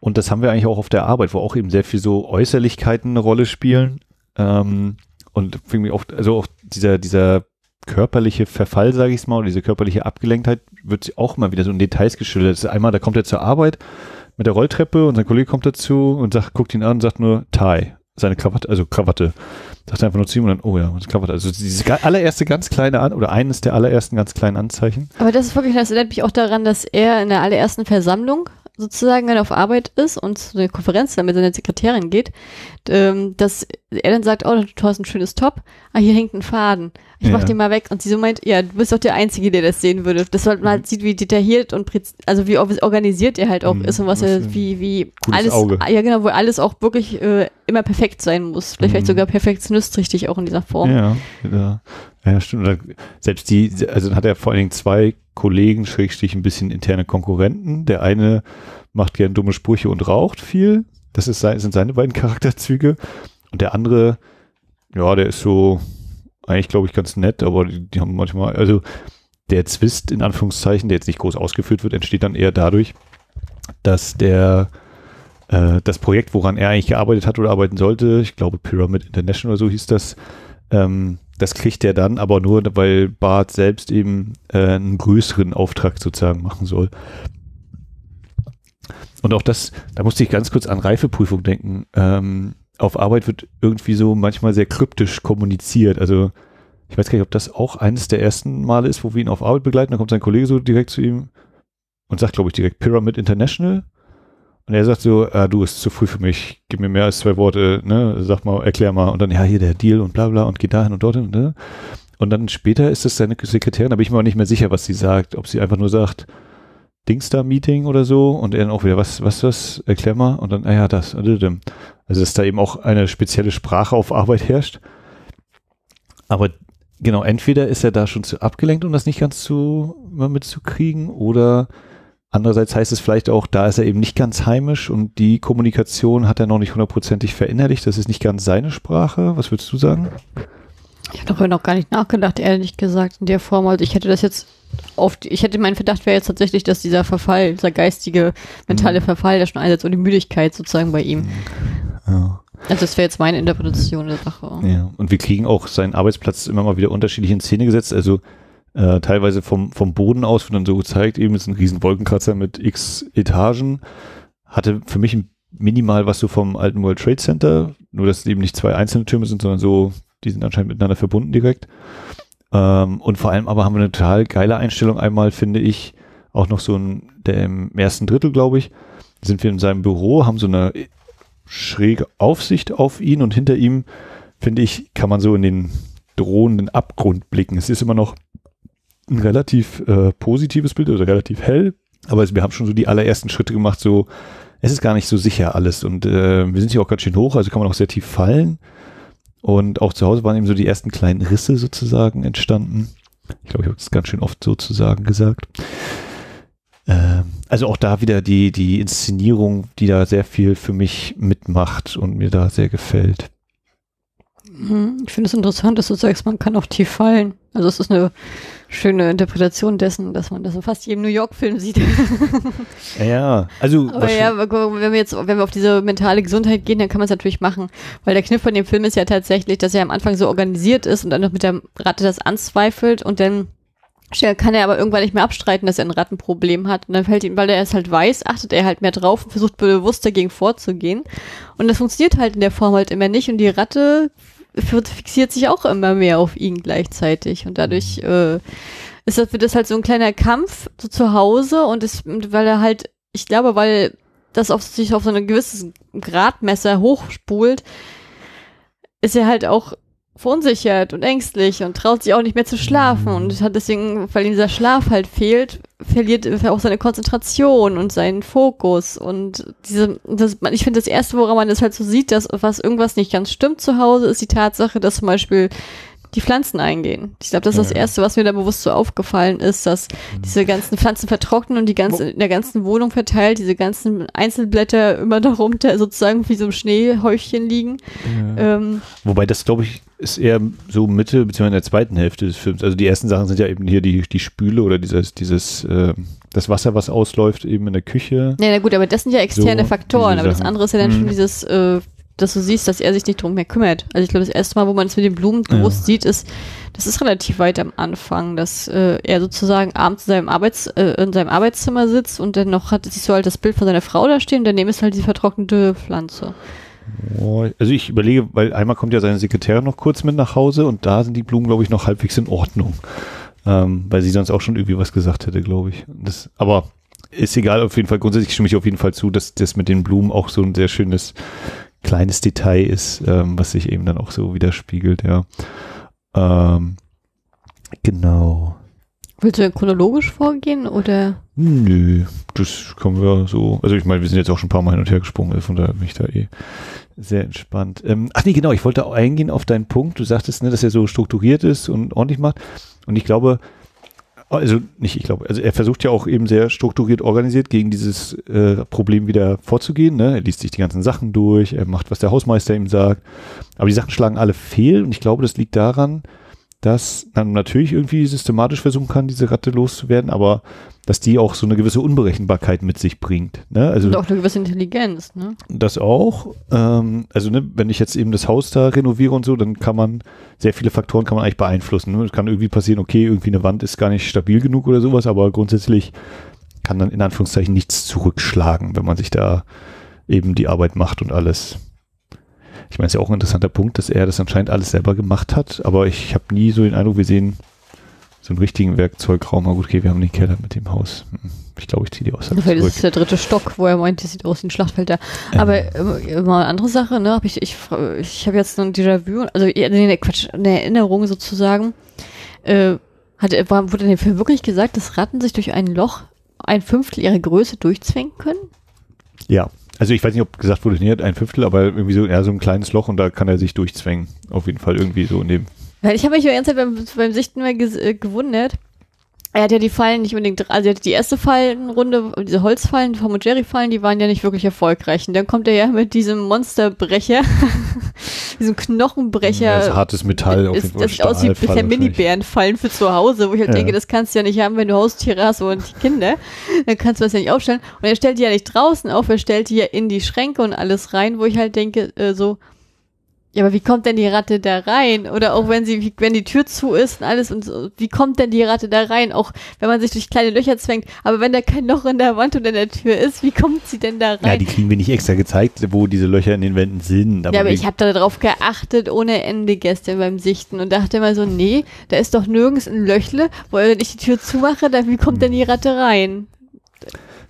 Und das haben wir eigentlich auch auf der Arbeit, wo auch eben sehr viel so Äußerlichkeiten eine Rolle spielen. Ähm, und irgendwie auch, also auch dieser, dieser körperliche Verfall, sage ich mal, oder diese körperliche Abgelenktheit wird auch mal wieder so in Details geschildert. Einmal, da kommt er zur Arbeit mit der Rolltreppe und sein Kollege kommt dazu und sagt, guckt ihn an und sagt nur Tie, seine Krawatte, also Krawatte. Sagt einfach nur zu ihm und dann, oh ja, was Krawatte. Also diese allererste ganz kleine An oder eines der allerersten ganz kleinen Anzeichen. Aber das ist wirklich, das erinnert mich auch daran, dass er in der allerersten Versammlung sozusagen, wenn er auf Arbeit ist und zu der Konferenz dann mit seiner Sekretärin geht, ähm, dass er dann sagt, oh, du hast ein schönes Top, ah, hier hängt ein Faden. Ich mach Ja. den mal weg. Und sie so meint, ja, du bist doch der Einzige, der das sehen würde. Das man halt sieht, wie detailliert und also wie or- organisiert er halt auch Mhm, ist und was er, wie, wie alles, Auge. ja genau, wo alles auch wirklich äh, immer perfekt sein muss. Vielleicht, vielleicht Mhm. sogar perfektionistisch auch in dieser Form. Ja, ja, ja stimmt. Selbst die, also hat er vor allen Dingen zwei Kollegen, Schrägstrich ein bisschen interne Konkurrenten. Der eine macht gern dumme Sprüche und raucht viel. Das ist, sein- sind seine beiden <laughs> Charakterzüge. Und der andere, ja, der ist so eigentlich, glaube ich, ganz nett, aber die, die haben manchmal, also der Zwist in Anführungszeichen, der jetzt nicht groß ausgeführt wird, entsteht dann eher dadurch, dass der äh, das Projekt, woran er eigentlich gearbeitet hat oder arbeiten sollte, ich glaube Pyramid International oder so hieß das, ähm, das kriegt er dann, aber nur, weil Bart selbst eben äh, einen größeren Auftrag sozusagen machen soll. Und auch das, da musste ich ganz kurz an Reifeprüfung denken. Ähm, auf Arbeit wird irgendwie so manchmal sehr kryptisch kommuniziert. Also ich weiß gar nicht, ob das auch eines der ersten Male ist, wo wir ihn auf Arbeit begleiten. Da kommt sein Kollege so direkt zu ihm und sagt, glaube ich, direkt Pyramid International. Und er sagt so, ah, du ist zu früh für mich, gib mir mehr als zwei Worte, ne, sag mal, erklär mal. Und dann, ja, hier der Deal und bla bla und geht dahin und dorthin, ne. Und dann später ist es seine Sekretärin, da bin ich mir auch nicht mehr sicher, was sie sagt, ob sie einfach nur sagt, Dingsda-Meeting oder so und er dann auch wieder, was, was, was, erklär mal. Und dann, ah ja, das. Also, dass da eben auch eine spezielle Sprache auf Arbeit herrscht. Aber genau, entweder ist er da schon zu abgelenkt, um das nicht ganz zu mitzukriegen, oder andererseits heißt es vielleicht auch, da ist er eben nicht ganz heimisch und die Kommunikation hat er noch nicht hundertprozentig verinnerlicht. Das ist nicht ganz seine Sprache. Was würdest du sagen? Ich habe darüber noch gar nicht nachgedacht, ehrlich gesagt, in der Form. Also ich hätte das jetzt oft, ich hätte, mein Verdacht wäre jetzt tatsächlich, dass dieser Verfall, dieser geistige, mentale Mhm. Verfall, der schon einsetzt und die Müdigkeit sozusagen bei ihm. Ja. Also das wäre jetzt meine Interpretation der Sache. Ja, und wir kriegen auch seinen Arbeitsplatz immer mal wieder unterschiedlich in Szene gesetzt. Also äh, teilweise vom, vom Boden aus wird dann so gezeigt, eben ist ein riesen Wolkenkratzer mit x Etagen. Hatte für mich minimal was so vom alten World Trade Center, nur dass es eben nicht zwei einzelne Türme sind, sondern so, die sind anscheinend miteinander verbunden direkt. Ähm, und vor allem aber haben wir eine total geile Einstellung. Einmal finde ich auch noch so ein, der im ersten Drittel, glaube ich, sind wir in seinem Büro, haben so eine schräge Aufsicht auf ihn und hinter ihm, finde ich, kann man so in den drohenden Abgrund blicken. Es ist immer noch ein relativ äh, positives Bild, also relativ hell, aber wir haben schon so die allerersten Schritte gemacht, so es ist gar nicht so sicher alles und äh, wir sind hier auch ganz schön hoch, also kann man auch sehr tief fallen und auch zu Hause waren eben so die ersten kleinen Risse sozusagen entstanden. Ich glaube, ich habe das ganz schön oft sozusagen gesagt. Ähm, also auch da wieder die, die Inszenierung, die da sehr viel für mich mitmacht und mir da sehr gefällt. Mhm. Ich finde es interessant, dass du sagst, man kann auch tief fallen. Also es ist eine schöne Interpretation dessen, dass man das in fast jedem New York-Film sieht. <laughs> Ja, also Aber ja, wenn wir jetzt, wenn wir auf diese mentale Gesundheit gehen, dann kann man es natürlich machen. Weil der Kniff von dem Film ist ja tatsächlich, dass er am Anfang so organisiert ist und dann noch mit der Ratte das anzweifelt und dann kann er aber irgendwann nicht mehr abstreiten, dass er ein Rattenproblem hat. Und dann fällt ihm, weil er es halt weiß, achtet er halt mehr drauf und versucht bewusst dagegen vorzugehen. Und das funktioniert halt in der Form halt immer nicht. Und die Ratte fixiert sich auch immer mehr auf ihn gleichzeitig. Und dadurch äh, ist das, wird das halt so ein kleiner Kampf so zu Hause und es, und weil er halt, ich glaube, weil das auf sich auf so ein gewisses Gradmesser hochspult, ist er halt auch verunsichert und ängstlich und traut sich auch nicht mehr zu schlafen. Und hat deswegen, weil ihm dieser Schlaf halt fehlt, verliert er auch seine Konzentration und seinen Fokus. Und diese, das, ich finde das erste, woran man das halt so sieht, dass was irgendwas nicht ganz stimmt zu Hause, ist die Tatsache, dass zum Beispiel die Pflanzen eingehen. Ich glaube, das ist das Ja. Erste, was mir da bewusst so aufgefallen ist, dass diese ganzen Pflanzen vertrocknen und die ganze, in der ganzen Wohnung verteilt, diese ganzen Einzelblätter immer darunter sozusagen wie so ein Schneehäufchen liegen. Ja. Ähm, Wobei das, glaube ich, ist eher so Mitte, beziehungsweise in der zweiten Hälfte des Films. Also die ersten Sachen sind ja eben hier die, die Spüle oder dieses, dieses, äh, das Wasser, was ausläuft, eben in der Küche. Ja, na gut, aber das sind ja externe So, Faktoren, aber das andere ist ja dann Mhm. schon dieses, äh, dass du siehst, dass er sich nicht drum mehr kümmert. Also ich glaube, das erste Mal, wo man es mit den Blumen Ja. bewusst sieht, ist, das ist relativ weit am Anfang, dass äh, er sozusagen abends in seinem, Arbeits, äh, in seinem Arbeitszimmer sitzt und dann noch hat sich so halt das Bild von seiner Frau da stehen, daneben ist halt die vertrocknete Pflanze. Also ich überlege, weil einmal kommt ja seine Sekretärin noch kurz mit nach Hause und da sind die Blumen, glaube ich, noch halbwegs in Ordnung. Ähm, weil sie sonst auch schon irgendwie was gesagt hätte, glaube ich. Das, aber ist egal, auf jeden Fall, grundsätzlich stimme ich auf jeden Fall zu, dass das mit den Blumen auch so ein sehr schönes kleines Detail ist, ähm, was sich eben dann auch so widerspiegelt, ja. Ähm, genau. Willst du chronologisch vorgehen oder? Nö, das können wir so. Also ich meine, wir sind jetzt auch schon ein paar Mal hin und her gesprungen, also von daher bin ich da eh sehr entspannt. Ähm, ach nee, genau, ich wollte auch eingehen auf deinen Punkt. Du sagtest, ne, dass er so strukturiert ist und ordentlich macht. Und ich glaube, also nicht, ich glaube, also er versucht ja auch eben sehr strukturiert organisiert gegen dieses äh, Problem wieder vorzugehen. Ne? Er liest sich die ganzen Sachen durch, er macht, was der Hausmeister ihm sagt. Aber die Sachen schlagen alle fehl und ich glaube, das liegt daran, dass man natürlich irgendwie systematisch versuchen kann, diese Ratte loszuwerden, aber dass die auch so eine gewisse Unberechenbarkeit mit sich bringt. Ne? Also Und auch eine gewisse Intelligenz, ne? das auch. Ähm, also ne, wenn ich jetzt eben das Haus da renoviere und so, dann kann man sehr viele Faktoren kann man eigentlich beeinflussen. Ne? Es kann irgendwie passieren, okay, irgendwie eine Wand ist gar nicht stabil genug oder sowas, aber grundsätzlich kann dann in Anführungszeichen nichts zurückschlagen, wenn man sich da eben die Arbeit macht und alles. Ich meine, es ist ja auch ein interessanter Punkt, dass er das anscheinend alles selber gemacht hat, aber ich habe nie so den Eindruck, wir sehen so einen richtigen Werkzeugraum. Aber gut, okay, wir haben den Keller mit dem Haus. Hm, Ich glaube, ich ziehe die Aussage Vielleicht ist es der dritte Stock, wo er meint, das sieht aus wie ein Schlachtfeld da. Aber äh, mal eine andere Sache, ne? Hab ich ich, ich habe jetzt ein Déjà-vu, also nee, Quatsch, eine Erinnerung sozusagen. Äh, hat, war, wurde in dem Film wirklich gesagt, dass Ratten sich durch ein Loch ein Fünftel ihrer Größe durchzwängen können? Ja, also ich weiß nicht, ob gesagt wurde, nee, ein Fünftel, aber irgendwie so, ja, so ein kleines Loch und da kann er sich durchzwängen. Auf jeden Fall irgendwie so in. Weil ich habe mich die ganze Zeit beim, beim Sichten mal äh, gewundert. Er hat ja die Fallen nicht unbedingt, also er hat die erste Fallenrunde, diese Holzfallen, Tom und Jerry Fallen, die waren ja nicht wirklich erfolgreich. Und dann kommt er ja mit diesem Monsterbrecher, <laughs> diesem Knochenbrecher. das ist hartes Metall, auf jeden Fall. das sieht aus wie bisher. Minibärenfallen für zu Hause, wo ich halt Ja. denke, das kannst du ja nicht haben, wenn du Haustiere hast und die Kinder. Dann kannst du das ja nicht aufstellen. Und er stellt die ja nicht draußen auf, er stellt die ja in die Schränke und alles rein, wo ich halt denke, äh, so, ja, aber wie kommt denn die Ratte da rein? Oder auch wenn sie, wie, wenn die Tür zu ist und alles und so, wie kommt denn die Ratte da rein? Auch wenn man sich durch kleine Löcher zwängt. Aber wenn da kein Loch in der Wand oder in der Tür ist, wie kommt sie denn da rein? Ja, die kriegen wir nicht extra gezeigt, wo diese Löcher in den Wänden sind. Ja, aber ich habe darauf geachtet ohne Ende gestern beim Sichten und dachte immer so, nee, da ist doch nirgends ein Löchle, wo wenn ich die Tür zumache, dann wie kommt denn die Ratte rein?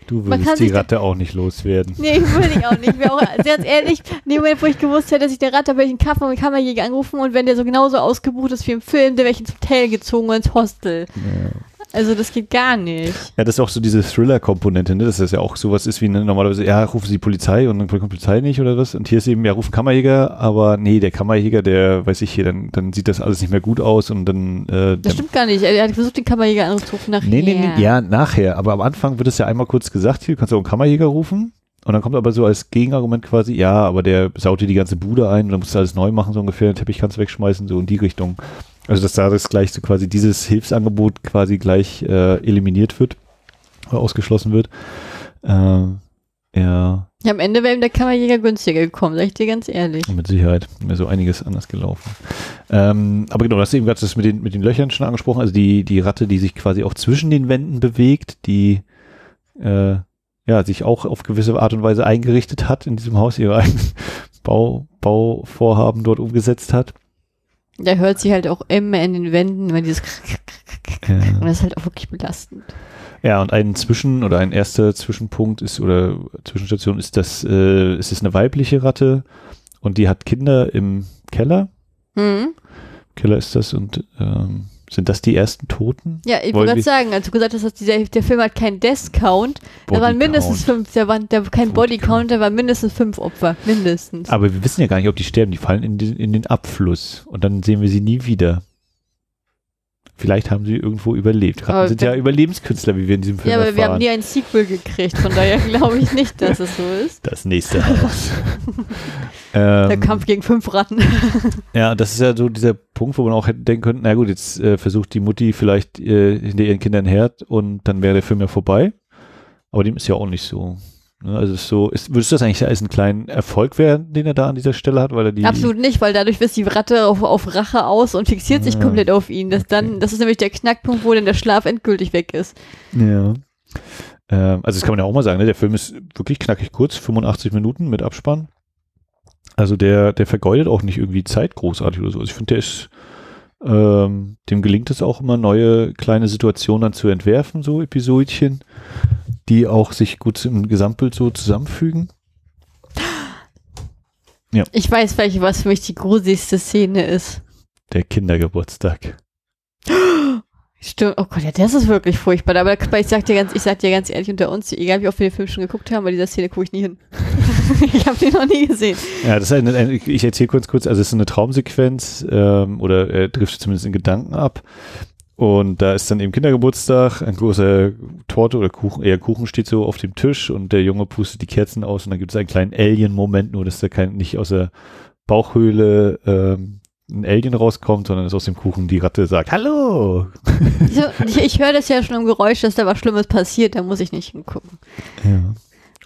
Du würdest die Ratte auch nicht loswerden. Nee, würde ich auch nicht. Ich wäre auch <laughs> ganz ehrlich, in dem Moment, wo ich gewusst hätte, dass ich der Ratte habe, ich einen Kaffee und Kammerjäger angerufen und wenn der so genauso ausgebucht ist wie im Film, der wäre ich ins Hotel gezogen oder ins Hostel. Also das geht gar nicht. Ja, das ist auch so diese Thriller-Komponente, ne? dass das ja auch sowas ist wie ne, normalerweise, ja, rufen Sie Polizei und dann kommt die Polizei nicht oder was. Und hier ist eben, ja, rufen Kammerjäger, aber nee, der Kammerjäger, der, weiß ich hier, dann, dann sieht das alles nicht mehr gut aus und dann, äh, Das stimmt gar nicht. Er hat versucht, den Kammerjäger anzurufen nachher. Nee, nee, nee, ja, nachher. Aber am Anfang wird es ja einmal kurz gesagt, hier, du kannst auch einen Kammerjäger rufen. Und dann kommt aber so als Gegenargument quasi, ja, aber der saut dir die ganze Bude ein und dann musst du alles neu machen, so ungefähr, den Teppich kannst du wegschmeißen, so in die Richtung. Also, dass da das gleich so quasi dieses Hilfsangebot quasi gleich äh, eliminiert wird oder ausgeschlossen wird. Ähm, ja, Ja, am Ende wäre ihm der Kammerjäger günstiger gekommen, sag ich dir ganz ehrlich. mit Sicherheit wäre so einiges anders gelaufen. Ähm, aber genau, du hast eben gerade das mit den, mit den Löchern schon angesprochen, also die, die Ratte, die sich quasi auch zwischen den Wänden bewegt, die äh, ja, sich auch auf gewisse Art und Weise eingerichtet hat in diesem Haus, ihre eigenen <laughs> Bau, Bauvorhaben dort umgesetzt hat. Der hört sich halt auch immer in den Wänden, immer dieses <laughs> und Ja. das ist halt auch wirklich belastend. ja, und ein Zwischen- oder ein erster Zwischenpunkt ist oder Zwischenstation ist, dass äh, es ist eine weibliche Ratte und die hat Kinder im Keller. Hm? Keller ist das und ähm, sind das die ersten Toten? Ja, ich wollte gerade sagen, als du gesagt hast, dass dieser, der Film hat keinen Death-Count, da waren mindestens Count. fünf, da waren da kein Body Body-Count, da waren mindestens fünf Opfer, mindestens. Aber wir wissen ja gar nicht, ob die sterben. Die fallen in den, in den Abfluss und dann sehen wir sie nie wieder. Vielleicht haben sie irgendwo überlebt. Ratten Aber sind ja Überlebenskünstler, wie wir in diesem Film Ja, aber wir haben erfahren. nie ein Sequel gekriegt, von daher glaube ich nicht, dass es so ist. das nächste Haus. <laughs> Der ähm, Kampf gegen fünf Ratten. <laughs> Ja, das ist ja so dieser Punkt, wo man auch hätte denken können, na gut, jetzt äh, versucht die Mutti vielleicht äh, hinter ihren Kindern her und dann wäre der Film ja vorbei. Aber dem ist ja auch nicht so. Ne? Also so, ist, würdest du das eigentlich als einen kleinen Erfolg werden, den er da an dieser Stelle hat, weil er die Absolut nicht, weil dadurch wisst die Ratte auf, auf Rache aus und fixiert sich Ah, komplett auf ihn. Das, dann, okay. das ist nämlich der Knackpunkt, wo dann der Schlaf endgültig weg ist. Ja. Ähm, also das kann man ja auch mal sagen, ne? der Film ist wirklich knackig kurz, 85 Minuten mit Abspann. Also der, der vergeudet auch nicht irgendwie Zeit großartig oder so. Also ich finde, der ist, ähm, dem gelingt es auch immer, neue kleine Situationen dann zu entwerfen, so Episodchen, die auch sich gut im Gesamtbild so zusammenfügen. Ich weiß, welche, was für mich die gruseligste Szene ist. Der Kindergeburtstag. Stimmt, oh Gott, ja, das ist wirklich furchtbar. Aber aber ich sag dir ganz, ich sag dir ganz ehrlich unter uns, egal wie oft wir den Film schon geguckt haben, bei dieser Szene gucke ich nie hin. <laughs> ich habe den noch nie gesehen. Ja, das ist eine, eine, ich erzähle kurz kurz, also es ist eine Traumsequenz ähm, oder er driftet zumindest in Gedanken ab. Und da ist dann eben Kindergeburtstag, ein großer Torte oder Kuchen, eher Kuchen steht so auf dem Tisch und der Junge pustet die Kerzen aus und dann gibt es einen kleinen Alien-Moment, nur dass da kein, nicht aus der Bauchhöhle ähm, ein Alien rauskommt, sondern dass aus dem Kuchen die Ratte sagt, Hallo! <laughs> Ich ich höre das ja schon im Geräusch, dass da was Schlimmes passiert, da muss ich nicht hingucken. Ja.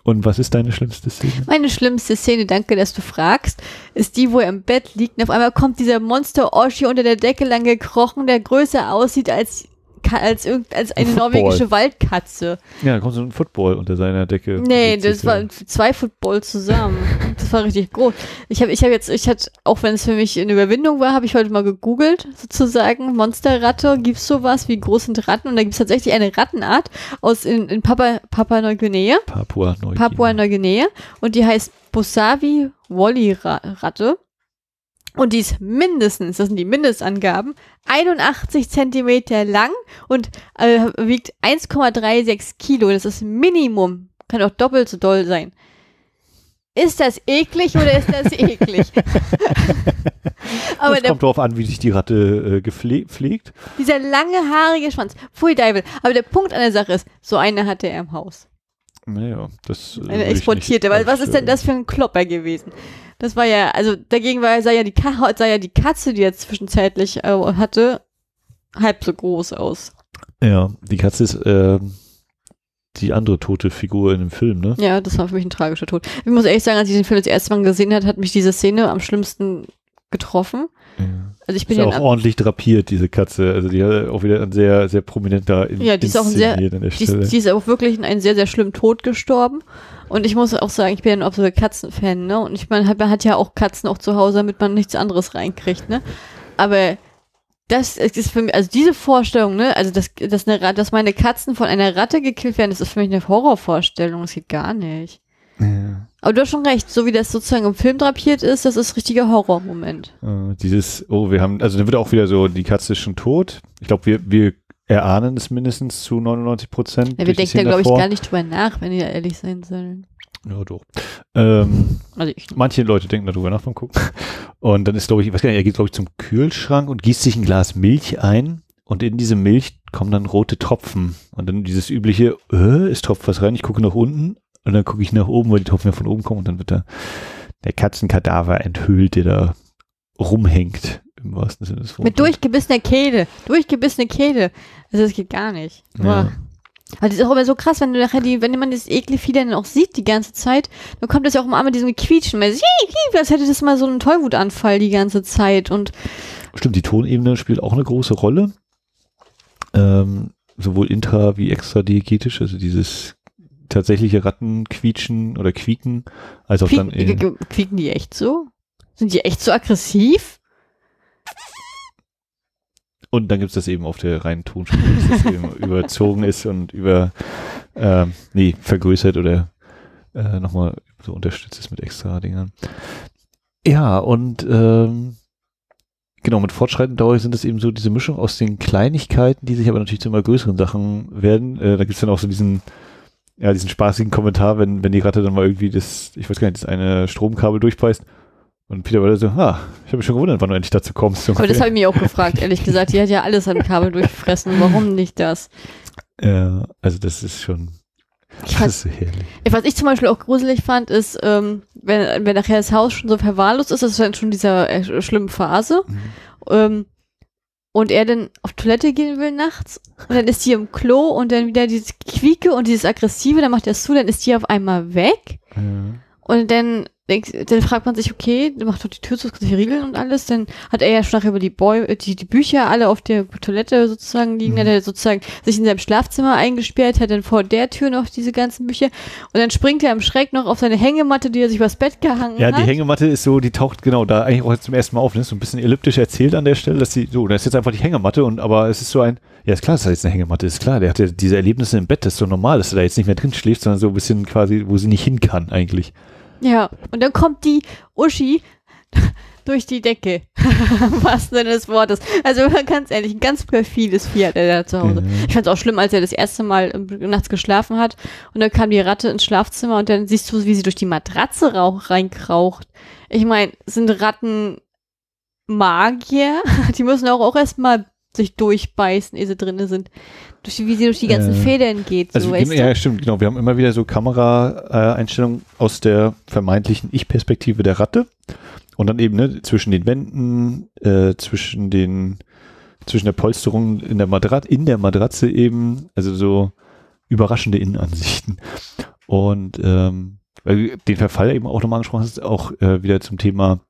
Und was ist deine schlimmste Szene? Meine schlimmste Szene, danke, dass du fragst, ist die, wo er im Bett liegt und auf einmal kommt dieser Monster Oschi unter der Decke lang gekrochen, der größer aussieht als, als, irgend, als eine Football. norwegische Waldkatze. Ja, da kommt so ein Football unter seiner Decke. Nee, das waren zwei Football zusammen. <laughs> Das war richtig groß. Ich habe ich hab jetzt, ich hatte, auch wenn es für mich eine Überwindung war, habe ich heute mal gegoogelt, sozusagen, Monsterratte, gibt's sowas, wie groß sind Ratten? Und da gibt's tatsächlich eine Rattenart aus in, in Papua, Papua Neuguinea, Papua Neuguinea. Papua Neuguinea, und die heißt Bosavi Wolli Ratte. Und die ist mindestens, das sind die Mindestangaben, 81 Zentimeter lang und äh, wiegt 1,36 Kilo. Das ist Minimum. Kann auch doppelt so doll sein. Ist das eklig oder ist das eklig? <laughs> Aber es kommt darauf an, wie sich die Ratte äh, gepfle pflegt. dieser lange, haarige Schwanz, pfui Deibel. Aber der Punkt an der Sache ist, so eine hatte er im Haus. Naja, das. äh, Eine exportierte. Weil was ist denn das für ein Klopper gewesen? Das war ja, also dagegen war, sah ja die, Ka sah ja die Katze, die er zwischenzeitlich äh, hatte, halb so groß aus. Ja, die Katze ist ähm, die andere tote Figur in dem Film, ne? Ja, das war für mich ein tragischer Tod. Ich muss ehrlich sagen, als ich den Film das erste Mal gesehen hat, hat mich diese Szene am schlimmsten getroffen. Ja. Also ich Ist bin ja ja auch ordentlich drapiert, diese Katze. Also die hat auch wieder ein sehr, sehr prominenter in, Ja, die ist auch ein sehr- Die ist, die ist auch wirklich in einen sehr, sehr schlimmen Tod gestorben. Und ich muss auch sagen, ich bin ja ein absoluter Katzenfan, ne? Und ich meine, man hat ja auch Katzen auch zu Hause, damit man nichts anderes reinkriegt, ne? Aber das ist für mich, also diese Vorstellung, ne? Also, dass, dass, eine, Rat- dass meine Katzen von einer Ratte gekillt werden, das ist für mich eine Horrorvorstellung. Das geht gar nicht. ja. Aber du hast schon recht, so wie das sozusagen im Film drapiert ist, das ist richtiger Horrormoment. Äh, dieses, oh, wir haben, also dann wird auch wieder so, die Katze ist schon tot. Ich glaube, wir, wir erahnen es mindestens zu 99 Prozent. Ja, wir denken da, glaube ich, gar nicht drüber nach, wenn wir ehrlich sein sollen. Ja, doch. Ähm, Also ich. manche Leute denken darüber nach beim Gucken. Und dann ist, glaube ich, ich weiß gar nicht, er geht, glaube ich, zum Kühlschrank und gießt sich ein Glas Milch ein. Und in diese Milch kommen dann rote Tropfen. Und dann dieses übliche, äh, es tropft was rein, ich gucke nach unten. Und dann gucke ich nach oben, weil die Tropfen ja von oben kommen. Und dann wird da der Katzenkadaver enthüllt, der da rumhängt. Im wahrsten Sinne des Wortes. Mit durchgebissener Kehle. Durchgebissene Kehle. Also das geht gar nicht. Ja. Aber das ist auch immer so krass, wenn du nachher die, wenn man das ekle Vieh dann auch sieht die ganze Zeit, dann kommt das ja auch immer mit diesem Quietschen. Weil, als hätte das mal so einen Tollwutanfall die ganze Zeit. Und Stimmt, die Tonebene spielt auch eine große Rolle. Ähm, sowohl intra- wie extradiegetisch, also dieses tatsächliche Rattenquietschen oder Quieken, als auch dann quieken, in, quieken die echt so? Sind die echt so aggressiv? Und dann gibt's das eben auf der reinen Tonspur, dass das eben <laughs> überzogen ist und über, ähm, nee, vergrößert oder äh, nochmal so unterstützt ist mit extra Dingern. Ja, und ähm, genau, mit fortschreitender Dauer sind es eben so diese Mischung aus den Kleinigkeiten, die sich aber natürlich zu immer größeren Sachen werden. Äh, da gibt's dann auch so diesen, ja, diesen spaßigen Kommentar, wenn, wenn die Ratte dann mal irgendwie das, ich weiß gar nicht, das eine Stromkabel durchbeißt. Und Peter Weller so, ah, ich habe mich schon gewundert, wann du endlich dazu kommst. So Aber das habe ich mir auch gefragt, ehrlich gesagt. Die hat ja alles an Kabel durchfressen. Warum nicht das? ja, also das ist schon, Ich fand, so herrlich. was ich zum Beispiel auch gruselig fand, ist, ähm, wenn, wenn nachher das Haus schon so verwahrlost ist, das ist dann schon dieser äh, schlimmen Phase. Mhm. Ähm, und er dann auf Toilette gehen will nachts und dann ist die im Klo und dann wieder dieses Quieke und dieses Aggressive, dann macht er es zu, dann ist die auf einmal weg Ja. Und dann, dann fragt man sich, okay, dann macht doch die Tür zu, die Regeln und alles, dann hat er ja schon nachher über die, Bäu die, die Bücher alle auf der Toilette sozusagen liegen, Mhm. hat er sozusagen sich in seinem Schlafzimmer eingesperrt, hat dann vor der Tür noch diese ganzen Bücher und dann springt er im Schreck noch auf seine Hängematte, die er sich übers Bett gehangen Ja, hat. die Hängematte ist so, die taucht genau da eigentlich auch jetzt zum ersten Mal auf. Ne? Ist so ein bisschen elliptisch erzählt an der Stelle, dass sie, so, da ist jetzt einfach die Hängematte und aber es ist so ein, ja, ist klar, dass da jetzt eine Hängematte ist klar. Der hatte diese Erlebnisse im Bett, das ist doch normal, dass er da jetzt nicht mehr drin schläft, sondern so ein bisschen quasi, wo sie nicht hin kann eigentlich. Ja, und dann kommt die Uschi <laughs> durch die Decke. <laughs> Was denn des Wortes. Also <laughs> ganz ehrlich, ein ganz perfides Vieh hat er da zu Hause. Mhm. Ich fand es auch schlimm, als er das erste Mal ähm, nachts geschlafen hat und dann kam die Ratte ins Schlafzimmer und dann siehst du, wie sie durch die Matratze rauch, reinkraucht. Ich meine, sind Ratten Magier? Die müssen auch, auch erstmal sich durchbeißen, ehe sie drinne sind. Durch wie sie durch die ganzen Äh, Federn geht, so Also, weißt ja, du? stimmt, genau. Wir haben immer wieder so Kameraeinstellungen aus der vermeintlichen Ich-Perspektive der Ratte. Und dann eben ne, zwischen den Wänden, äh, zwischen den, zwischen der Polsterung in der Matratze, in der Matratze eben, also so überraschende Innenansichten. Und ähm, den Verfall eben auch nochmal angesprochen hast, auch äh, wieder zum Thema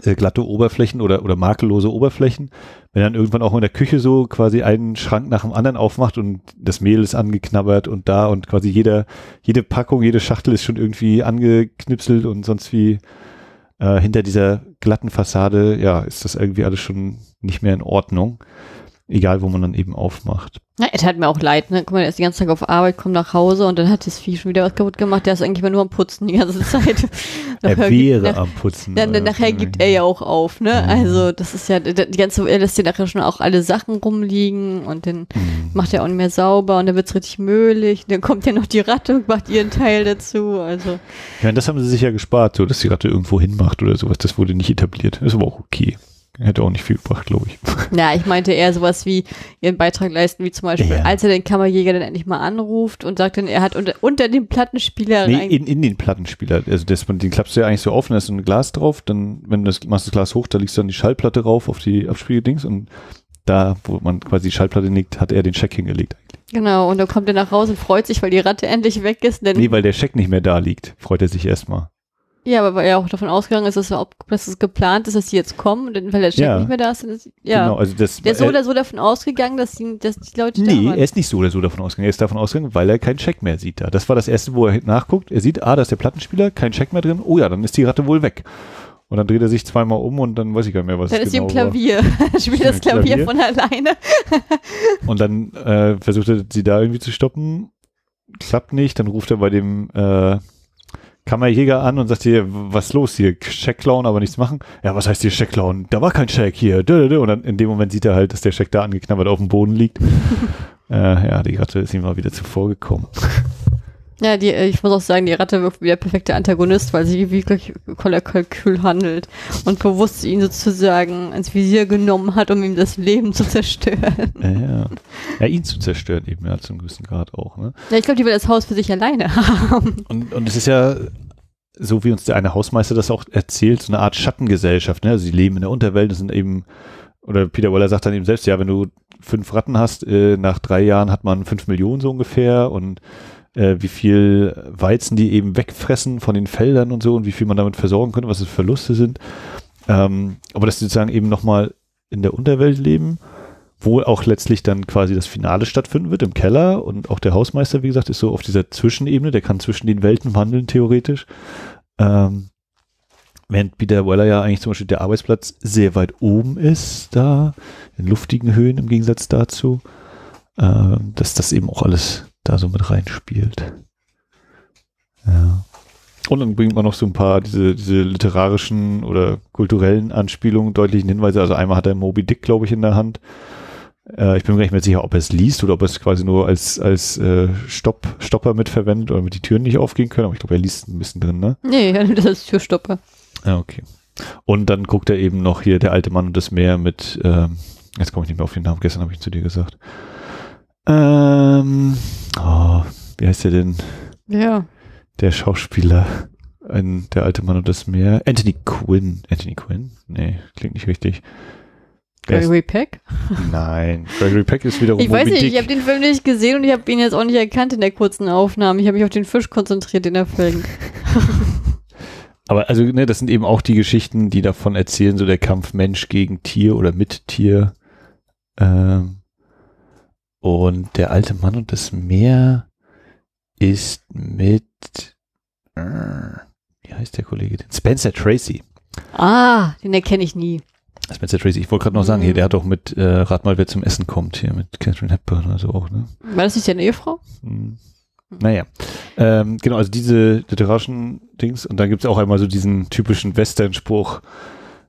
glatte Oberflächen oder, oder makellose Oberflächen. Wenn dann irgendwann auch in der Küche so quasi einen Schrank nach dem anderen aufmacht und das Mehl ist angeknabbert und da und quasi jeder, jede Packung, jede Schachtel ist schon irgendwie angeknipselt und sonst wie äh, hinter dieser glatten Fassade, ja, ist das irgendwie alles schon nicht mehr in Ordnung. Egal, wo man dann eben aufmacht. Ja, es hat mir auch leid, ne? Guck mal, der ist den ganzen Tag auf Arbeit, kommt nach Hause und dann hat das Vieh schon wieder was kaputt gemacht. Der ist eigentlich immer nur am Putzen die ganze Zeit. <laughs> <laughs> Er wäre gibt- am Putzen. Dann, dann äh, nachher gibt er ja auch auf, ne? Mhm. Also das ist ja, die ganze, er lässt dir nachher schon auch alle Sachen rumliegen und dann Mhm. macht er auch nicht mehr sauber und dann wird's richtig möhlig. Dann kommt ja noch die Ratte und macht ihren Teil dazu. Also Ja, und das haben sie sich ja gespart, so dass die Ratte irgendwo hinmacht oder sowas. Das wurde nicht etabliert. Das ist aber auch okay. Hätte auch nicht viel gebracht, glaube ich. <laughs> Ja, ich meinte eher sowas wie ihren Beitrag leisten, wie zum Beispiel, Ja. als er den Kammerjäger dann endlich mal anruft und sagt dann, er hat unter, unter dem Plattenspieler Nee, rein. in, in den Plattenspieler. Also das, den klappst du ja eigentlich so auf und da ist so ein Glas drauf. Dann, wenn du das, machst das Glas hoch, da legst du dann die Schallplatte rauf auf die Abspieldings und da, wo man quasi die Schallplatte legt, hat er den Scheck hingelegt. Genau, und dann kommt er nach Hause und freut sich, weil die Ratte endlich weg ist. Denn, Nee, weil der Scheck nicht mehr da liegt, freut er sich erstmal. Ja, aber weil er auch davon ausgegangen ist, dass, er, ob- dass es geplant ist, dass sie jetzt kommen und dann, weil der Check Ja. nicht mehr da ist, dann ist ja. Genau, also das, Der ist so er, oder so davon ausgegangen, dass die, dass die Leute da Nee, er ist nicht so oder so davon ausgegangen. Er ist davon ausgegangen, weil er keinen Scheck mehr sieht da. Das war das erste, wo er nachguckt. Er sieht, ah, da ist der Plattenspieler, kein Scheck mehr drin. Oh ja, dann ist die Ratte wohl weg. Und dann dreht er sich zweimal um und dann weiß ich gar nicht mehr, was dann es ist sie genau <laughs> <laughs> im Klavier. Spielt Ja, das Klavier, Klavier. von alleine. war. <laughs> Und dann äh, versucht er, sie da irgendwie zu stoppen. Klappt nicht. Dann ruft er bei dem äh, Kammerjäger an und sagt hier, was ist los hier? Scheck klauen, aber nichts machen. Ja, was heißt hier Scheck klauen? Da war kein Scheck hier. Und dann in dem Moment sieht er halt, dass der Scheck da angeknabbert auf dem Boden liegt. <laughs> äh, ja, die Ratte ist ihm mal wieder zuvor gekommen. Ja, die, äh, ich muss auch sagen, die Ratte wirkt wie der perfekte Antagonist, weil sie wirklich Kalkül handelt und bewusst ihn sozusagen ins Visier genommen hat, um ihm das Leben zu zerstören. Ja, ja. ja, ihn zu zerstören eben, ja, zum gewissen Grad auch. Ne? Ja, ich glaube, die will das Haus für sich alleine haben. Und, und es ist ja, so wie uns der eine Hausmeister das auch erzählt, so eine Art Schattengesellschaft. Ne? Also sie leben in der Unterwelt, das sind eben, oder Peter Weller sagt dann eben selbst, ja, wenn du fünf Ratten hast, äh, nach drei Jahren hat man fünf Millionen so ungefähr und äh, wie viel Weizen die eben wegfressen von den Feldern und so und wie viel man damit versorgen könnte, was es Verluste sind. Ähm, aber dass sie sozusagen eben nochmal in der Unterwelt leben, wo auch letztlich dann quasi das Finale stattfinden wird im Keller und auch der Hausmeister, wie gesagt, ist so auf dieser Zwischenebene, der kann zwischen den Welten wandeln, theoretisch. Ähm, während Peter Weller ja eigentlich zum Beispiel der Arbeitsplatz sehr weit oben ist, da in luftigen Höhen im Gegensatz dazu, ähm, dass das eben auch alles da so mit reinspielt. Ja. Und dann bringt man noch so ein paar diese, diese literarischen oder kulturellen Anspielungen, deutlichen Hinweise. Also einmal hat er Moby Dick, glaube ich, in der Hand. Äh, ich bin mir gar nicht mehr sicher, ob er es liest oder ob er es quasi nur als, als äh, Stopp, Stopper mitverwendet oder damit die Türen nicht aufgehen können. Aber ich glaube, er liest ein bisschen drin, ne? Nee, ja, <laughs> das ist Türstopper. Ja, okay. Und dann guckt er eben noch hier der alte Mann und das Meer mit, ähm, jetzt komme ich nicht mehr auf den Namen, gestern habe ich ihn zu dir gesagt. Ähm, oh, wie heißt der denn? Ja. Der Schauspieler, ein, der alte Mann und das Meer. Anthony Quinn. Anthony Quinn? Nee, klingt nicht richtig. Gregory Peck? Nein, Gregory Peck ist wiederum Ich weiß nicht, Dick. ich habe den Film nicht gesehen und ich habe ihn jetzt auch nicht erkannt in der kurzen Aufnahme. Ich habe mich auf den Fisch konzentriert, den er fängt. Aber also, ne, das sind eben auch die Geschichten, die davon erzählen, so der Kampf Mensch gegen Tier oder mit Tier. Ähm, und der alte Mann und das Meer ist mit, äh, wie heißt der Kollege denn? Spencer Tracy. Ah, den erkenne ich nie. Spencer Tracy, ich wollte gerade noch sagen, hier, der hat doch mit äh, Rat mal, wer zum Essen kommt, hier mit Catherine Hepburn oder so auch, ne? War das nicht seine Ehefrau? Hm. Naja, ähm, genau, also diese literarischen Dings und dann gibt's auch einmal so diesen typischen Western-Spruch,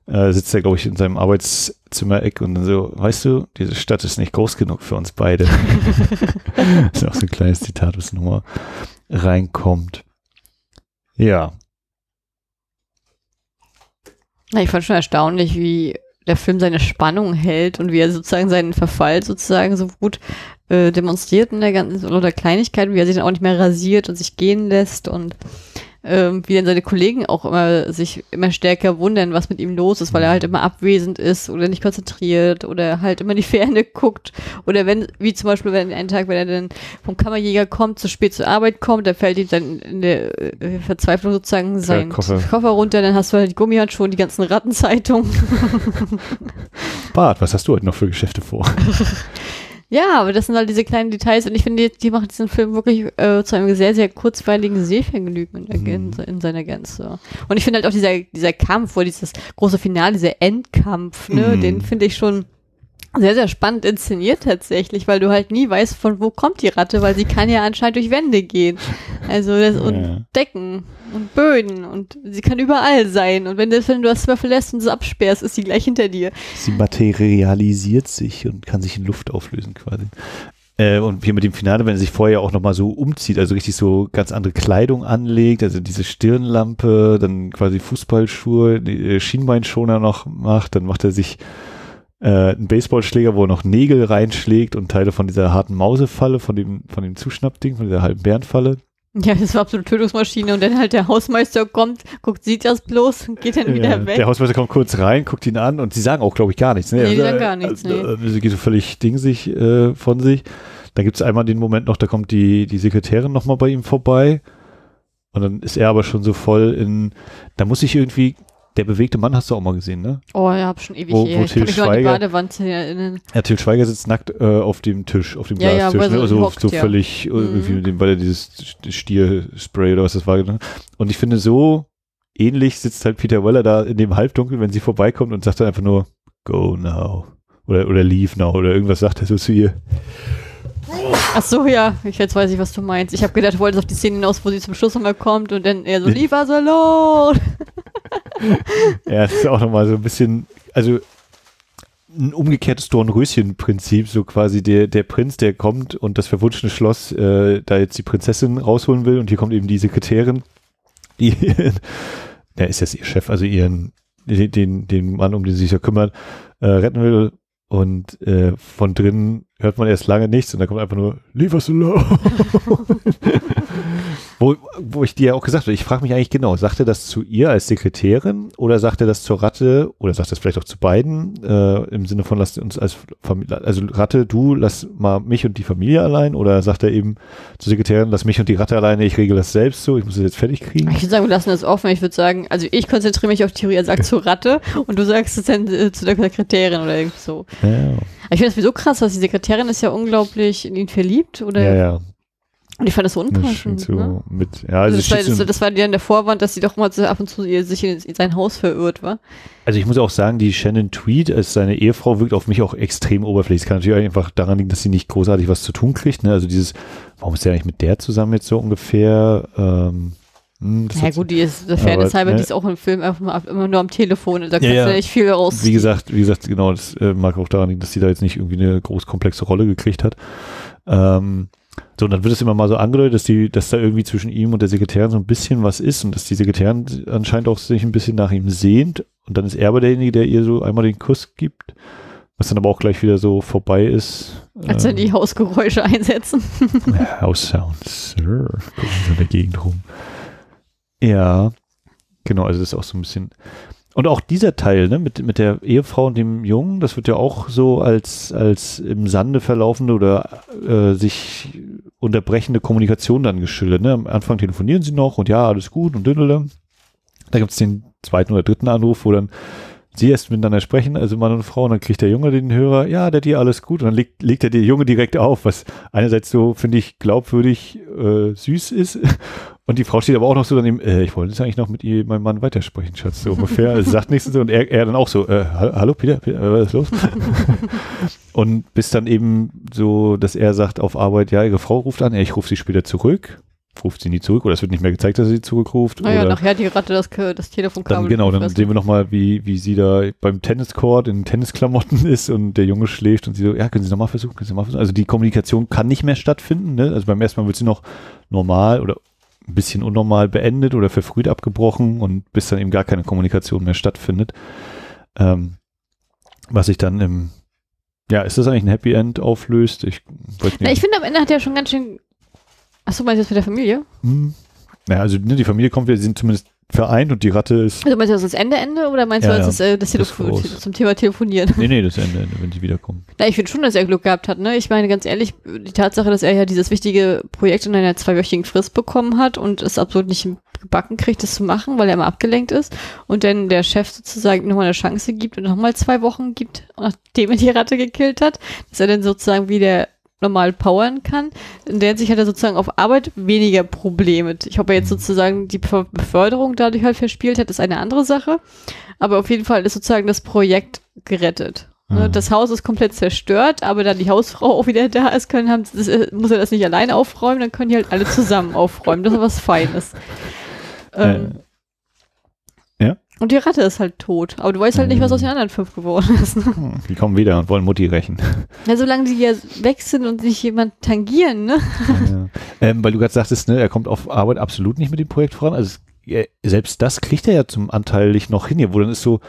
äh, sitzt er, glaube ich, in seinem Arbeitszimmer-Eck und dann so, weißt du, diese Stadt ist nicht groß genug für uns beide. <laughs> das ist auch so ein kleines Zitat, was nochmal reinkommt. Ja, ich fand schon erstaunlich, wie der Film seine Spannung hält und wie er sozusagen seinen Verfall sozusagen so gut äh, demonstriert in der ganzen oder Kleinigkeit, wie er sich dann auch nicht mehr rasiert und sich gehen lässt und ähm, wie dann seine Kollegen auch immer sich immer stärker wundern, was mit ihm los ist, weil er halt immer abwesend ist oder nicht konzentriert oder halt immer in die Ferne <laughs> guckt oder wenn, wie zum Beispiel wenn einen Tag, wenn er dann vom Kammerjäger kommt, zu spät zur Arbeit kommt, da fällt ihm dann in der äh, Verzweiflung sozusagen sein Koffer. Koffer. runter, dann hast du halt die Gummihandschuhe und die ganzen Rattenzeitungen. Bart, was hast du heute noch für Geschäfte vor? <laughs> ja, aber das sind halt diese kleinen Details und ich finde, die, die machen diesen Film wirklich äh, zu einem sehr, sehr kurzweiligen Sehvergnügen in, der, in, in seiner Gänze. Und ich finde halt auch dieser, dieser Kampf, wo dieses große Finale, dieser Endkampf, ne, Mhm. den finde ich schon sehr, sehr spannend inszeniert tatsächlich, weil du halt nie weißt, von wo kommt die Ratte, weil sie kann ja anscheinend durch Wände gehen. Also das und Ja. Decken und Böden und sie kann überall sein. Und wenn du, wenn du das Zimmer verlässt und es absperrst, ist sie gleich hinter dir. Sie materialisiert sich und kann sich in Luft auflösen quasi. Äh, und hier mit dem Finale, wenn er sich vorher auch nochmal so umzieht, also richtig so ganz andere Kleidung anlegt, also diese Stirnlampe, dann quasi Fußballschuhe, die, äh, Schienbeinschoner noch macht, dann macht er sich äh, einen Baseballschläger, wo er noch Nägel reinschlägt und Teile von dieser harten Mausefalle, von dem, von dem Zuschnappding, von dieser halben Bärenfalle. Ja, das war absolute Tötungsmaschine und dann halt der Hausmeister kommt, guckt, sieht das bloß und geht dann wieder Ja, weg. Der Hausmeister kommt kurz rein, guckt ihn an und sie sagen auch, glaube ich, gar nichts. Ne? Nee, die Also, sagen gar nichts, äh, Sie geht so völlig dingsig äh, von sich. Dann gibt es einmal den Moment noch, da kommt die, die Sekretärin nochmal bei ihm vorbei. Und dann ist er aber schon so voll in, da muss ich irgendwie, der bewegte Mann hast du auch mal gesehen, ne? Oh, ja, hab schon ewig Wo- her. wo Ich kann mich nur an die Schweiger- Badewand erinnern. Ja, Til Schweiger sitzt nackt äh, auf dem Tisch, auf dem Ja, ja, Glastisch, er ne? so Also hockt, so ja. völlig, äh, Mhm. irgendwie mit dem, weil er dieses Stierspray oder was das war. Ne? Und ich finde, so ähnlich sitzt halt Peter Weller da in dem Halbdunkel, wenn sie vorbeikommt und sagt dann einfach nur, go now. Oder, oder leave now. Oder irgendwas sagt er so zu ihr. Ach so, ja, ich jetzt weiß ich, was du meinst. Ich habe gedacht, du wolltest auf die Szene hinaus, wo sie zum Schluss nochmal kommt und dann er so, leave us alone. <laughs> <laughs> Ja, es ist auch nochmal so ein bisschen, also ein umgekehrtes Dornröschen-Prinzip, so quasi der, der Prinz, der kommt und das verwunschene Schloss äh, da jetzt die Prinzessin rausholen will und hier kommt eben die Sekretärin, die, <laughs> der ist jetzt ihr Chef, also ihren, den, den, Mann, um den sie sich ja kümmert, äh, retten will und äh, von drinnen hört man erst lange nichts und dann kommt einfach nur, leave us alone. <laughs> wo, wo ich dir ja auch gesagt habe, ich frage mich eigentlich genau, sagt er das zu ihr als Sekretärin oder sagt er das zur Ratte oder sagt er das vielleicht auch zu beiden äh, im Sinne von, lass uns als Familie, also Ratte, du lass mal mich und die Familie allein oder sagt er eben zur Sekretärin, lass mich und die Ratte alleine, ich regel das selbst so, ich muss das jetzt fertig kriegen? Ich würde sagen, wir lassen das offen. Ich würde sagen, also ich konzentriere mich auf Theorie, er sagt zur Ratte <laughs> und du sagst es dann äh, zu der Sekretärin oder irgendwie so. Ja, ich finde das sowieso krass, dass die Sekretärin ist ja unglaublich in ihn verliebt oder ja, ja. Und ich fand das so unpassend. so ne? mit, ja, Also das, war, das, das war dann der Vorwand, dass sie doch mal ab und zu ihr- sich in, in sein Haus verirrt war. Also ich muss auch sagen, die Shannon Tweed als seine Ehefrau wirkt auf mich auch extrem oberflächlich. Es kann natürlich auch einfach daran liegen, dass sie nicht großartig was zu tun kriegt. Ne? Also dieses, warum ist der eigentlich mit der zusammen jetzt so ungefähr? Ähm, hm, das Ja gut, die ist, der Fairness halber, ne? die ist auch im Film einfach immer nur am Telefon. Da kannst ja. du nicht viel raus. Wie gesagt, wie gesagt, genau, das äh, mag auch daran liegen, dass sie da jetzt nicht irgendwie eine groß komplexe Rolle gekriegt hat. Ähm, so, und dann wird es immer mal so angedeutet, dass die, dass da irgendwie zwischen ihm und der Sekretärin so ein bisschen was ist und dass die Sekretärin anscheinend auch sich ein bisschen nach ihm sehnt. und dann ist er aber derjenige, der ihr so einmal den Kuss gibt, was dann aber auch gleich wieder so vorbei ist. Als wenn die Hausgeräusche einsetzen. <laughs> House Sounds, gucken so in der Gegend rum. Ja, genau, also das ist auch so ein bisschen. Und auch dieser Teil, ne, mit, mit der Ehefrau und dem Jungen, das wird ja auch so als, als im Sande verlaufende oder äh, sich unterbrechende Kommunikation dann geschildert. Ne? Am Anfang telefonieren sie noch und ja, alles gut und dünnele. Da gibt es den zweiten oder dritten Anruf, wo dann sie erst miteinander sprechen, also Mann und Frau, und dann kriegt der Junge den Hörer, ja, der dir alles gut, und dann legt, legt er der Junge direkt auf, was einerseits so, finde ich, glaubwürdig äh, süß ist. Und die Frau steht aber auch noch so daneben, äh, ich wollte jetzt eigentlich noch mit ihr, meinem Mann weitersprechen, Schatz, so ungefähr. Also <laughs> sagt nichts und er, er dann auch so, äh, hallo Peter, Peter äh, was ist los? <laughs> und bis dann eben so, dass er sagt auf Arbeit, ja, ihre Frau ruft an, ja, ich rufe sie später zurück ruft sie nie zurück oder es wird nicht mehr gezeigt, dass sie zurückruft. Naja, oder nachher die Ratte das, das Telefonkabel. Dann, genau, dann sehen wir nochmal, wie, wie sie da beim Tenniscourt in Tennisklamotten <laughs> ist und der Junge schläft und sie so, ja, können Sie nochmal versuchen, können Sie nochmal versuchen. Also die Kommunikation kann nicht mehr stattfinden. Ne? Also beim ersten Mal wird sie noch normal oder ein bisschen unnormal beendet oder verfrüht abgebrochen und bis dann eben gar keine Kommunikation mehr stattfindet. Ähm, was sich dann im, ja, ist das eigentlich ein Happy End auflöst? Ich Na, ich finde, am Ende hat er schon ganz schön. Achso, meinst du das mit der Familie? Hm. Naja, also ne, die Familie kommt, wir sind zumindest vereint und die Ratte ist. Also meinst du das Ende Ende oder meinst Ja, du das, äh, das, Das Telefon zum Thema Telefonieren? Nee, nee, das Ende, Ende, wenn sie wiederkommen. <laughs> Na, ich finde schon, dass er Glück gehabt hat. Ne? Ich meine, ganz ehrlich, die Tatsache, dass er ja dieses wichtige Projekt in einer zweiwöchigen Frist bekommen hat und es absolut nicht gebacken kriegt, das zu machen, weil er immer abgelenkt ist und dann der Chef sozusagen nochmal eine Chance gibt und nochmal zwei Wochen gibt, nachdem er die Ratte gekillt hat, dass er dann sozusagen wieder normal powern kann. In der Hinsicht hat er sozusagen auf Arbeit weniger Probleme. Ich ob er jetzt sozusagen die Bef- Beförderung dadurch halt verspielt hat, ist eine andere Sache. Aber auf jeden Fall ist sozusagen das Projekt gerettet. Ne, Mhm. das Haus ist komplett zerstört, aber da die Hausfrau <laughs> auch wieder da ist, können haben, das, äh, muss er das nicht alleine aufräumen, dann können die halt alle zusammen aufräumen. Das ist was Feines. Ähm? Und die Ratte ist halt tot. Aber du weißt halt nicht, was aus den anderen fünf geworden <laughs> ist. Ne? Hm, Die kommen wieder und wollen Mutti rächen. <laughs> Ja, solange die ja weg sind und sich jemand tangieren, ne? ja. ähm, weil du gerade sagtest, ne, er kommt auf Arbeit absolut nicht mit dem Projekt voran. Also er, selbst das kriegt er ja zum anteilig noch hin hier, wo dann ist so,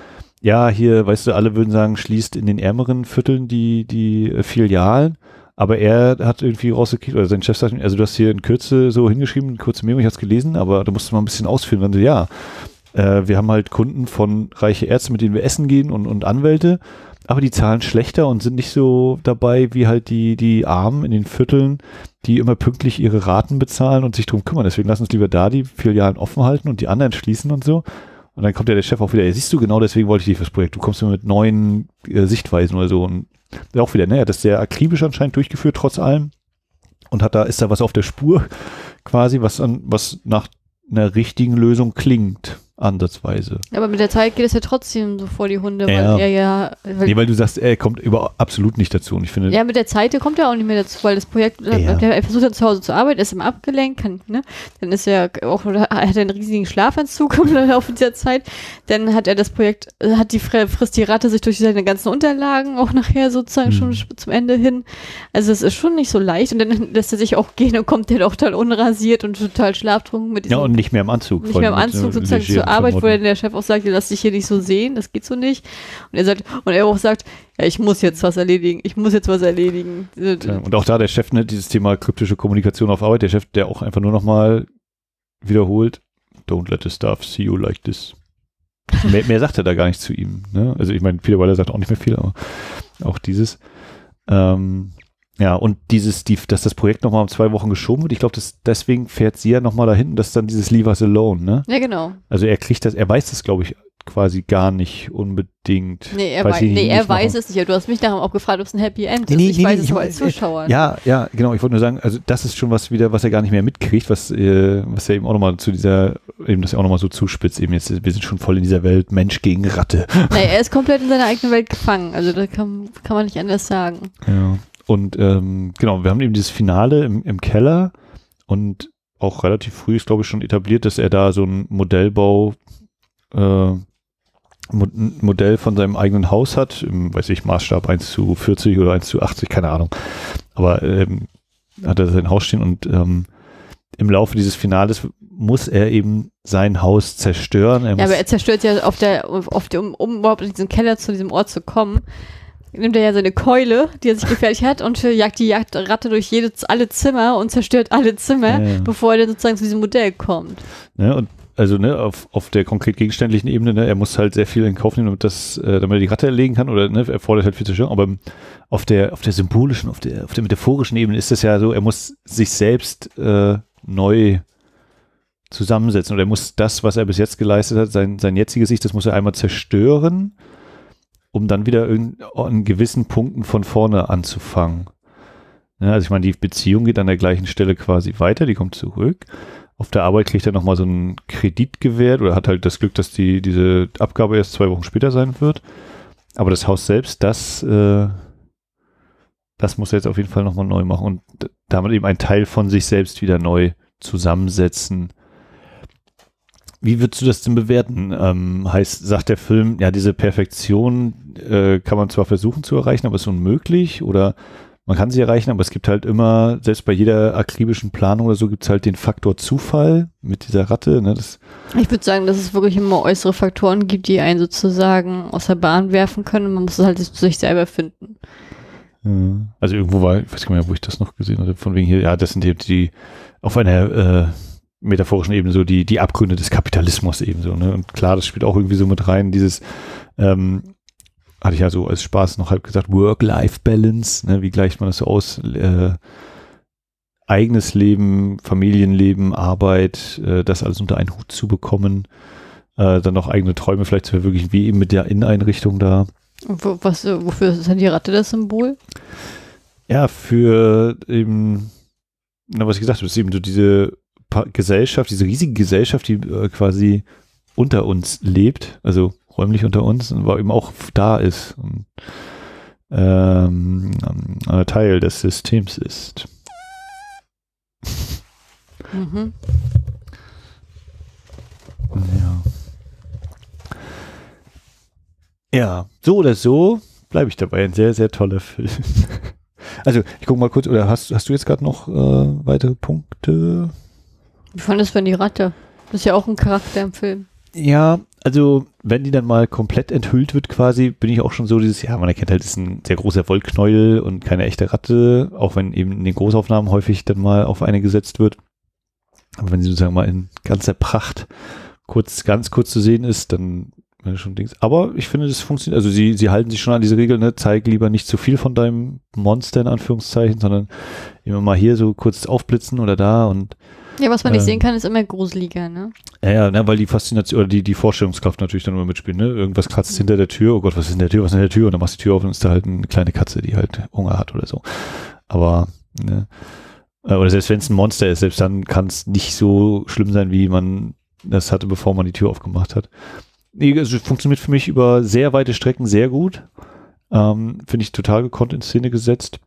ja, hier, weißt du, alle würden sagen, schließt in den ärmeren Vierteln die, die äh, Filialen. Aber er hat irgendwie rausgekriegt, oder sein Chef sagt, also du hast hier in Kürze so hingeschrieben, kurze Memo, ich habe es gelesen, aber da musst du mal ein bisschen ausführen. Dann so, ja, äh, wir haben halt Kunden von reiche Ärzte, mit denen wir essen gehen und, und Anwälte, aber die zahlen schlechter und sind nicht so dabei wie halt die, die Armen in den Vierteln, die immer pünktlich ihre Raten bezahlen und sich drum kümmern. Deswegen lass uns lieber da die Filialen offen halten und die anderen schließen und so. Und dann kommt ja der Chef auch wieder, ja, siehst du, genau deswegen wollte ich dich fürs Projekt. Du kommst mir mit neuen äh, Sichtweisen oder so. Und auch wieder, ne, er hat das sehr akribisch anscheinend durchgeführt, trotz allem. Und hat da, ist da was auf der Spur, quasi, was an, was nach einer richtigen Lösung klingt, ansatzweise. Aber mit der Zeit geht es ja trotzdem so vor die Hunde, Ja. weil er ja. Weil, Nee, weil du sagst, er kommt über absolut nicht dazu. Und ich finde, ja, mit der Zeit kommt er auch nicht mehr dazu, weil das Projekt, Ja. der versucht dann zu Hause zu arbeiten, ist immer abgelenkt, kann, ne? Dann ist er auch, er hat einen riesigen Schlafanzug im Laufe dieser Zeit. Dann hat er das Projekt, äh, hat die frisst die Ratte sich durch seine ganzen Unterlagen auch nachher sozusagen Hm. schon sch- zum Ende hin. Also es ist schon nicht so leicht und dann lässt er sich auch gehen und kommt der doch total unrasiert und total schlaftrunken mit diesem ja, und nicht mehr im Anzug. nicht mehr im Anzug äh, sozusagen zur Arbeit, wo dann der Chef auch sagt, lass dich hier nicht so sehen, das geht so nicht. Und er sagt, und er auch sagt, ja, ich muss jetzt was erledigen, ich muss jetzt was erledigen. Ja, und auch da der Chef, ne, dieses Thema kryptische Kommunikation auf Arbeit, der Chef, der auch einfach nur nochmal wiederholt, don't let the staff see you like this. <laughs> mehr, mehr sagt er da gar nicht zu ihm. Ne? Also ich meine, Peter Weiler sagt auch nicht mehr viel, aber auch dieses. Ähm, ja, und dieses, die, dass das Projekt nochmal um zwei Wochen geschoben wird, ich glaube, deswegen fährt sie ja nochmal dahin, dass dann dieses Leave Us Alone, ne? Ja, genau. Also er kriegt das, er weiß das, glaube ich, quasi gar nicht unbedingt. Nee, er, Weiß wei nee, er weiß es nicht. Du hast mich darum auch gefragt, ob es ein Happy End Nee, ist. nee, ich nee, weiß es mein, als Zuschauer. Ja, ja, genau. Ich wollte nur sagen, also das ist schon was wieder, was er gar nicht mehr mitkriegt, was, äh, was er eben auch nochmal zu dieser, eben das ja auch nochmal so zuspitzt. Eben jetzt, wir sind schon voll in dieser Welt, Mensch gegen Ratte. Nee, er ist komplett in seiner eigenen Welt gefangen. Also da kann, kann man nicht anders sagen. Ja. Und ähm, genau, wir haben eben dieses Finale im, im Keller und auch relativ früh ist, glaube ich, schon etabliert, dass er da so ein Modellbau, äh, Mo Modell von seinem eigenen Haus hat, im, weiß ich, Maßstab 1 zu 40 oder 1 zu 80, keine Ahnung. Aber ähm, hat er sein Haus stehen und ähm, im Laufe dieses Finales muss er eben sein Haus zerstören. Er ja, aber er zerstört ja auf der, auf der, um, um überhaupt in diesen Keller zu diesem Ort zu kommen, nimmt er ja seine Keule, die er sich gefährlich hat, und jagt die Jagdratte durch jede, alle Zimmer und zerstört alle Zimmer, ja, ja. bevor er dann sozusagen zu diesem Modell kommt. Ne, und also ne, auf, auf der konkret gegenständlichen Ebene, ne, er muss halt sehr viel in Kauf nehmen, damit, das, äh, damit er die Ratte erlegen kann, oder ne, er fordert halt viel Zerstörung, aber auf der, auf der symbolischen, auf der, auf der metaphorischen Ebene ist es ja so, er muss sich selbst äh, neu zusammensetzen oder er muss das, was er bis jetzt geleistet hat, sein, sein jetziges Ich, das muss er einmal zerstören, um dann wieder an gewissen Punkten von vorne anzufangen. Ja, also ich meine, die Beziehung geht an der gleichen Stelle quasi weiter, die kommt zurück. Auf der Arbeit kriegt er nochmal so einen Kredit gewährt oder hat halt das Glück, dass die, diese Abgabe erst zwei Wochen später sein wird. Aber das Haus selbst, das, äh, das muss er jetzt auf jeden Fall nochmal neu machen und damit eben ein Teil von sich selbst wieder neu zusammensetzen. Wie würdest du das denn bewerten? Ähm, heißt, sagt der Film, ja, diese Perfektion äh, kann man zwar versuchen zu erreichen, aber ist unmöglich? Oder man kann sie erreichen, aber es gibt halt immer, selbst bei jeder akribischen Planung oder so, gibt es halt den Faktor Zufall mit dieser Ratte. Ne, das ich würde sagen, dass es wirklich immer äußere Faktoren gibt, die einen sozusagen aus der Bahn werfen können. Man muss es halt zu sich selber finden. Also irgendwo war, ich weiß gar nicht mehr, wo ich das noch gesehen hatte, von wegen hier, ja, das sind die, die auf einer äh, metaphorischen Ebene so die, die Abgründe des Kapitalismus ebenso. Ne? Und klar, das spielt auch irgendwie so mit rein, dieses, ähm, hatte ich ja so als Spaß noch halb gesagt, Work-Life-Balance, ne? wie gleicht man das so aus? Äh, eigenes Leben, Familienleben, Arbeit, äh, das alles unter einen Hut zu bekommen, äh, dann noch eigene Träume vielleicht zu verwirklichen, wie eben mit der Inneneinrichtung da. Was, wofür ist denn die Ratte das Symbol? Ja, für eben, na, was ich gesagt habe, ist eben so diese Gesellschaft, diese riesige Gesellschaft, die äh, quasi unter uns lebt, also räumlich unter uns, und eben auch da ist und ähm, Teil des Systems ist. Mhm. Ja. Ja, so oder so bleibe ich dabei. Ein sehr, sehr toller Film. <laughs> Also, ich gucke mal kurz, oder hast, hast du jetzt gerade noch äh, weitere Punkte? Wie fandest du denn die Ratte? Das ist ja auch ein Charakter im Film. Ja, also, wenn die dann mal komplett enthüllt wird quasi, bin ich auch schon so dieses, ja, man erkennt halt, es ist ein sehr großer Wollknäuel und keine echte Ratte, auch wenn eben in den Großaufnahmen häufig dann mal auf eine gesetzt wird. Aber wenn sie sozusagen mal in ganzer Pracht kurz, ganz kurz zu sehen ist, dann schon Dings. Aber ich finde, das funktioniert. Also sie, sie halten sich schon an diese Regel, ne? Zeig lieber nicht zu viel von deinem Monster in Anführungszeichen, sondern immer mal hier so kurz aufblitzen oder da und ja, was man nicht sehen ähm, kann, ist immer gruseliger, ne? Ja, ja, ne, weil die Faszination oder die, die Vorstellungskraft natürlich dann immer mitspielt, ne? Irgendwas kratzt mhm. hinter der Tür, oh Gott, was ist in der Tür, was ist in der Tür? Und dann machst du die Tür auf und ist da halt eine kleine Katze, die halt Hunger hat oder so. Aber, ne? Äh, oder selbst wenn es ein Monster ist, selbst dann kann es nicht so schlimm sein, wie man das hatte, bevor man die Tür aufgemacht hat nee, also funktioniert für mich über sehr weite Strecken sehr gut. Ähm, Finde ich total gekonnt in Szene gesetzt.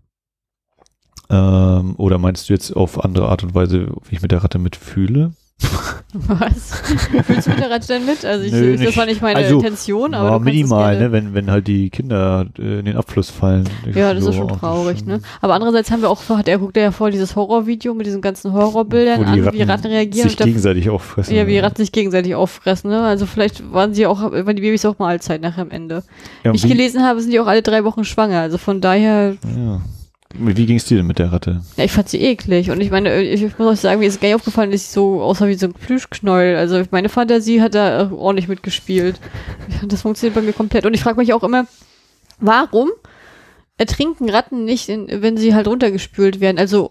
Ähm, oder meinst du jetzt auf andere Art und Weise, wie ich mit der Ratte mitfühle? Was? <laughs> Fühlst du mit der Ratte denn mit? Also ich, Nö, das war nicht meine also, Intention, aber ja, minimal, ne, wenn, wenn halt die Kinder äh, in den Abfluss fallen. Ja, das so, ist schon traurig, ne? Aber andererseits haben wir auch, hat er guckt ja vor dieses Horrorvideo mit diesen ganzen Horrorbildern an, Ratten wie Ratten reagieren. Sich gegenseitig auffressen. Ja, wie Ratten sich gegenseitig auffressen, ne? Also vielleicht waren sie auch, waren die Babys auch Mahlzeit nachher am Ende. Ja, wie ich gelesen habe, sind die auch alle drei Wochen schwanger, also von daher. Ja. Wie ging es dir denn mit der Ratte? Ja, ich fand sie eklig. Und ich meine, ich muss euch sagen, mir ist gar nicht aufgefallen, dass sie so aussah wie so ein Plüschknäuel. Also meine Fantasie hat da ordentlich mitgespielt. <laughs> Das funktioniert bei mir komplett. Und ich frage mich auch immer, warum ertrinken Ratten nicht, in, wenn sie halt runtergespült werden? Also.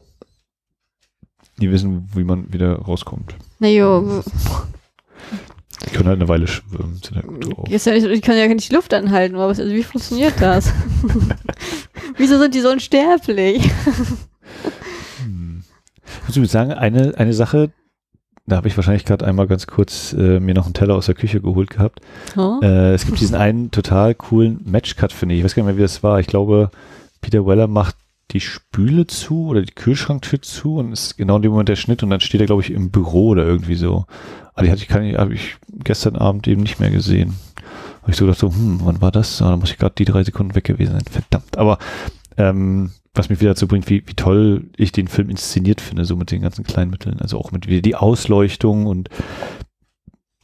Die wissen, wie man wieder rauskommt. Naja, die können halt eine Weile schwimmen. Ist ja nicht, die können ja nicht die Luft anhalten, aber also wie funktioniert das? <laughs> Wieso sind die so unsterblich? hm. Ich muss sagen, eine, eine Sache, da habe ich wahrscheinlich gerade einmal ganz kurz äh, mir noch einen Teller aus der Küche geholt gehabt. Oh. Äh, es gibt diesen einen total coolen Matchcut, finde ich. Ich weiß gar nicht mehr, wie das war. Ich glaube, Peter Weller macht die Spüle zu oder die Kühlschranktür zu und ist genau in dem Moment der Schnitt und dann steht er, glaube ich, im Büro oder irgendwie so. Aber die hatte ich, keine, habe ich gestern Abend eben nicht mehr gesehen. Habe ich so gedacht, so, hm, wann war das? Ah, da muss ich gerade die drei Sekunden weg gewesen sein. Verdammt. Aber ähm, was mich wieder dazu bringt, wie, wie toll ich den Film inszeniert finde, so mit den ganzen kleinen Mitteln. Also auch mit wieder die Ausleuchtung und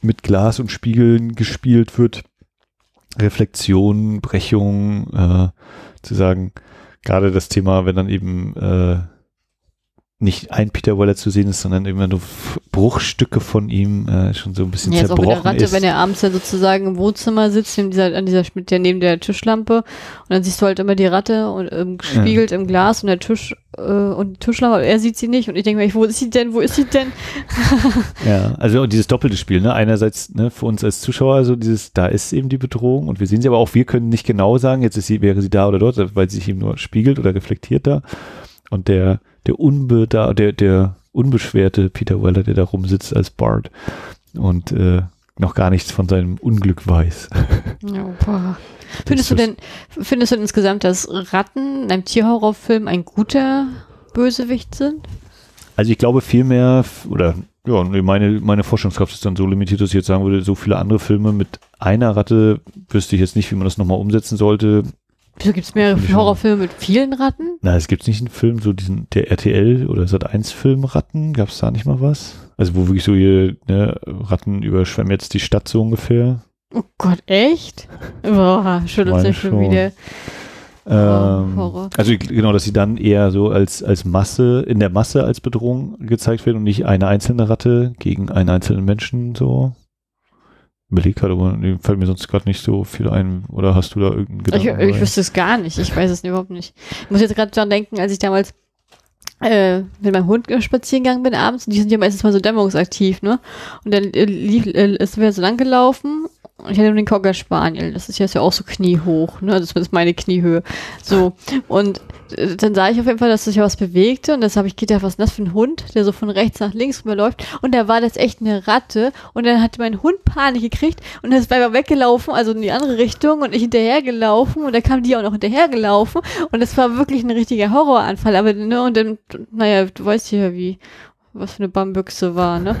mit Glas und Spiegeln gespielt wird. Reflexion, Brechung, äh, zu sagen, gerade das Thema, wenn dann eben äh, nicht ein Peter Weller zu sehen ist, sondern immer nur Bruchstücke von ihm äh, schon so ein bisschen ja, jetzt zerbrochen auch mit der Ratte, ist. wenn er abends ja sozusagen im Wohnzimmer sitzt, in dieser, an dieser, mit der, neben der Tischlampe und dann siehst du halt immer die Ratte und ähm, gespiegelt ja. im Glas und der Tisch äh, und die Tischlampe, er sieht sie nicht und ich denke mir, wo ist sie denn, wo ist sie denn? <laughs> ja, also dieses doppelte Spiel, ne? einerseits ne, für uns als Zuschauer so dieses, da ist eben die Bedrohung und wir sehen sie, aber auch wir können nicht genau sagen, jetzt ist sie, wäre sie da oder dort, weil sie sich eben nur spiegelt oder reflektiert da und der der, unbe da, der, der unbeschwerte Peter Weller, der da rumsitzt als Bart und äh, noch gar nichts von seinem Unglück weiß. Ja. Findest du denn, findest du insgesamt, dass Ratten in einem Tierhorrorfilm ein guter Bösewicht sind? Also ich glaube vielmehr, oder ja, meine, meine Forschungskraft ist dann so limitiert, dass ich jetzt sagen würde, so viele andere Filme mit einer Ratte wüsste ich jetzt nicht, wie man das nochmal umsetzen sollte. Wieso gibt es mehrere Horrorfilme mit vielen Ratten? Na, es gibt nicht einen Film, so diesen, der RTL oder Sat1 Film Ratten, gab es da nicht mal was? Also wo wirklich so hier, ne, Ratten überschwemmen jetzt die Stadt so ungefähr. Oh Gott, echt? <laughs> Boah, schüttelt sich schon wieder. Ähm, oh, also genau, dass sie dann eher so als, als Masse, in der Masse als Bedrohung gezeigt werden und nicht eine einzelne Ratte gegen einen einzelnen Menschen so überlegt gerade, aber fällt mir sonst gerade nicht so viel ein. Oder hast du da irgendeinen Gedanken? Ich, ich wüsste es gar nicht. Ich weiß es überhaupt nicht. Ich muss jetzt gerade dran denken, als ich damals äh, mit meinem Hund spazieren gegangen bin abends, und die sind ja meistens mal so dämmerungsaktiv, ne? Und dann äh, lief, äh, ist mir so lang gelaufen ich hatte nur den Cocker Spaniel. Das ist ja auch so kniehoch, ne? Das ist meine Kniehöhe. So. Und äh, dann sah ich auf jeden Fall, dass sich was bewegte und das habe ich gedacht, was ist das für ein Hund, der so von rechts nach links rüberläuft und da war das echt eine Ratte und dann hatte mein Hund Panik gekriegt und das war weggelaufen, also in die andere Richtung und ich hinterhergelaufen und da kam die auch noch hinterhergelaufen und das war wirklich ein richtiger Horroranfall, aber ne und dann, naja, du weißt ja wie was für eine Bambüchse war, ne?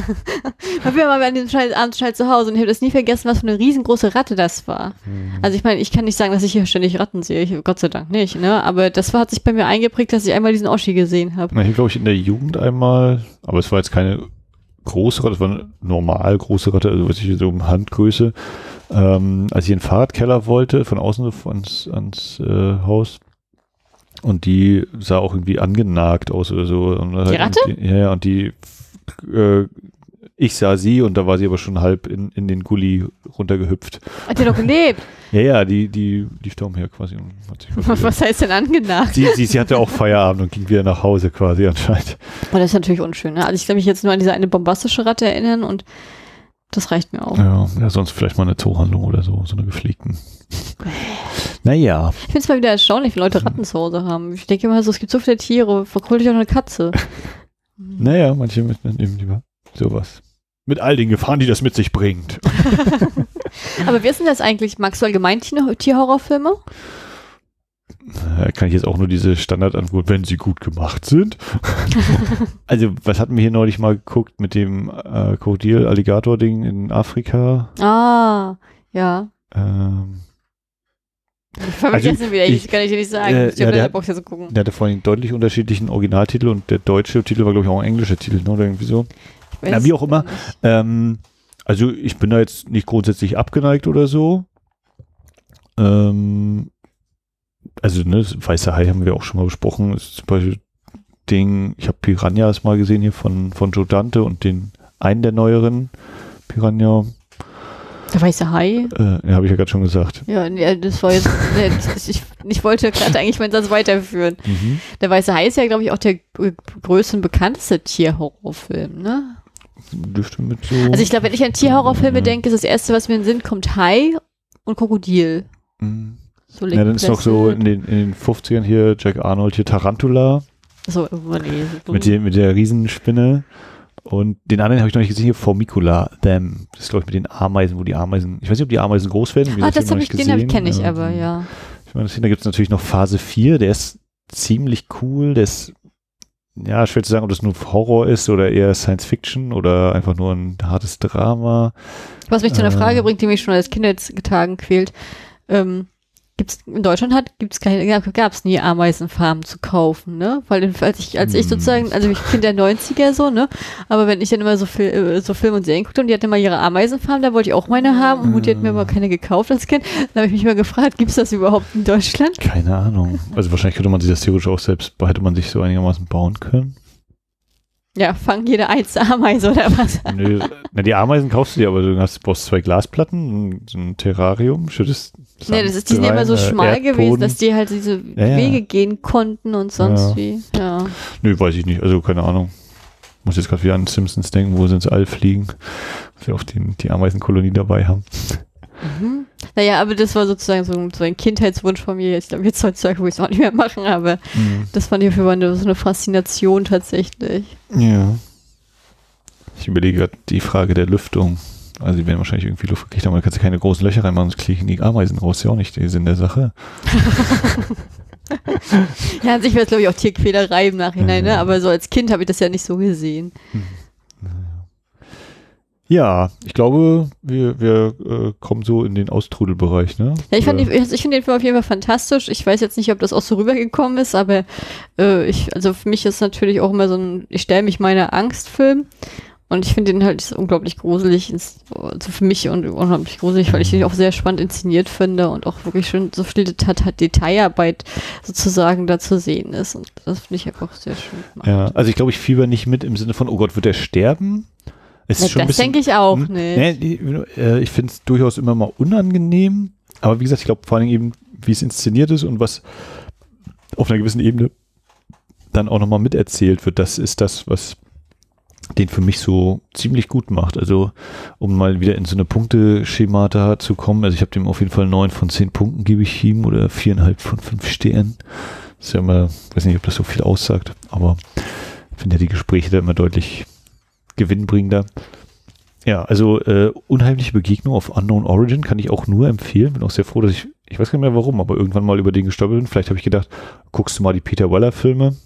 <laughs> ich war mal an dem Scheiß, Abend schnell zu Hause und ich habe das nie vergessen, was für eine riesengroße Ratte das war. Mhm. Also ich meine, ich kann nicht sagen, dass ich hier ständig Ratten sehe, ich, Gott sei Dank nicht, ne? Aber das war, hat sich bei mir eingeprägt, dass ich einmal diesen Oschi gesehen habe. Na, hier glaube ich in der Jugend einmal, aber es war jetzt keine große Ratte, es war eine normal große Ratte, also was ich so um Handgröße. Ähm, als ich in den Fahrradkeller wollte, von außen ans, ans äh, Haus, und die sah auch irgendwie angenagt aus oder so. Und die Ratte? Die, ja, ja, und die, äh, ich sah sie und da war sie aber schon halb in, in den Gully runtergehüpft. Hat die doch gelebt? <laughs> ja, ja, die, die lief da umher quasi. Und hat sich <laughs> was, was heißt denn angenagt? Sie, sie, sie hatte auch Feierabend und ging wieder nach Hause quasi anscheinend. Aber das ist natürlich unschön. Ne? Also ich kann mich jetzt nur an diese eine bombastische Ratte erinnern und das reicht mir auch. Ja, ja sonst vielleicht mal eine Zoohandlung oder so, so eine gepflegten. <laughs> naja. Ich finde es mal wieder erstaunlich, wie Leute Ratten zu Hause haben. Ich denke immer so, es gibt so viele Tiere, verkohle ich auch eine Katze. <laughs> naja, manche mitnehmen lieber sowas. Mit all den Gefahren, die das mit sich bringt. <laughs> Aber wie ist denn das eigentlich? Magst du allgemein Tierhorrorfilme? Äh, kann ich jetzt auch nur diese Standardantwort, wenn sie gut gemacht sind. <laughs> also, was hatten wir hier neulich mal geguckt mit dem äh, Krokodil-Alligator-Ding in Afrika? Ah, ja. Ähm, <laughs> also, wieder, ich, kann ich dir nicht sagen. Äh, ich ja, der, Box jetzt gucken. der hatte vorhin deutlich unterschiedlichen Originaltitel und der deutsche Titel war, glaube ich, auch ein englischer Titel, ne? oder irgendwie so. Na, wie auch immer. Ähm, also, ich bin da jetzt nicht grundsätzlich abgeneigt oder so. Ähm, also ne, Weiße Hai haben wir auch schon mal besprochen, ist zum Beispiel Ding, ich habe Piranhas mal gesehen hier von, von Joe Dante und den einen der neueren Piranha. Der weiße Hai? Äh, ja, habe ich ja gerade schon gesagt. Ja, das war jetzt, <laughs> ich, ich wollte gerade eigentlich meinen Satz weiterführen. Mhm. Der weiße Hai ist ja, glaube ich, auch der größte und bekannteste Tierhorrorfilm, ne? Dürfte mit so. Also ich glaube, wenn ich an Tierhorrorfilme mhm. denke, ist das erste, was mir in den Sinn kommt, Hai und Krokodil. Mhm. So ja, dann ist noch so in den, in den 50ern hier Jack Arnold hier Tarantula. So, oh, nee. Mit, der, mit der Riesenspinne. Und den anderen habe ich noch nicht gesehen, hier Formicula, Them. Das ist, glaube ich, mit den Ameisen, wo die Ameisen, ich weiß nicht, ob die Ameisen groß werden. Ah, das habe ich, gesehen. den kenne ich aber, ja. Ich meine, da gibt es natürlich noch Phase 4, der ist ziemlich cool, der ist, ja, schwer zu sagen, ob das nur Horror ist oder eher Science Fiction oder einfach nur ein hartes Drama. Was mich zu einer äh, Frage bringt, die mich schon als Kindheitstagen quält. Ähm, gibt's in Deutschland hat gibt's keine gab es nie Ameisenfarmen zu kaufen, ne? Weil als ich als ich Hm. sozusagen, also ich bin der 90er so, ne? Aber wenn ich dann immer so Fil äh, so Film und Serien guckte und die hatten immer ihre Ameisenfarm, da wollte ich auch meine haben und Mutti hat mir Hm. immer keine gekauft als Kind. Dann habe ich mich mal gefragt, gibt's das überhaupt in Deutschland? Keine Ahnung. Also wahrscheinlich könnte man sich das theoretisch auch selbst, hätte man sich so einigermaßen bauen können. Ja, fang jede einzelne Ameise oder was? Nö, na, die Ameisen kaufst du dir, aber du hast, brauchst zwei Glasplatten, ein, so ein Terrarium, schüttest Nee, das ist, die sind Sand immer so äh, schmal gewesen, Erdboden. dass die halt diese Ja. Wege gehen konnten und sonst Ja. wie. Ja. Nö, weiß ich nicht. Also keine Ahnung. Muss jetzt gerade wieder an Simpsons denken, wo sie ins All fliegen. Dass wir auch die, die Ameisenkolonie dabei haben. Mhm. Naja, aber das war sozusagen so, so ein Kindheitswunsch von mir. Ich glaube, jetzt heutzutage würde ich es auch nicht mehr machen, aber das fand ich auf jeden Fall eine, so eine Faszination tatsächlich. Ja. Ich überlege gerade die Frage der Lüftung. Also die werden wahrscheinlich irgendwie Luft gekriegt haben, aber da kannst du keine großen Löcher reinmachen, sonst kriegen die Ameisen raus. Ja auch nicht der Sinn der Sache. <laughs> Ja, an sich wäre es, glaube ich, auch Tierquälerei im Nachhinein, Mhm. ne? aber so als Kind habe ich das ja nicht so gesehen. Ja, ich glaube, wir, wir äh, kommen so in den Austrudelbereich, ne? Ja, ich, fand die, ich finde den Film auf jeden Fall fantastisch. Ich weiß jetzt nicht, ob das auch so rübergekommen ist, aber äh, ich, also für mich ist natürlich auch immer so ein, ich stelle mich meiner Angstfilm und ich finde den halt unglaublich gruselig, also für mich un unglaublich gruselig, weil ich den auch sehr spannend inszeniert finde und auch wirklich schon so viel Detailarbeit sozusagen da zu sehen ist und das finde ich einfach sehr schön gemacht. Ja, also ich glaube, ich fieber nicht mit im Sinne von, oh Gott, wird er sterben? Ist schon das bisschen, denke ich auch Hm? nicht. Nee, äh, ich finde es durchaus immer mal unangenehm, aber wie gesagt, ich glaube vor allem eben, wie es inszeniert ist und was auf einer gewissen Ebene dann auch nochmal miterzählt wird, das ist das, was den für mich so ziemlich gut macht. Also um mal wieder in so eine Punkteschemata zu kommen, also ich habe dem auf jeden Fall neun von zehn Punkten gebe ich ihm oder viereinhalb von fünf Sternen. Das ist ja immer, weiß nicht, ob das so viel aussagt, aber ich finde ja die Gespräche da immer deutlich gewinnbringender. Ja, also äh, unheimliche Begegnung auf Unknown Origin kann ich auch nur empfehlen. Bin auch sehr froh, dass ich, ich weiß gar nicht mehr warum, aber irgendwann mal über den gestolpert bin. Vielleicht habe ich gedacht, guckst du mal die Peter Weller Filme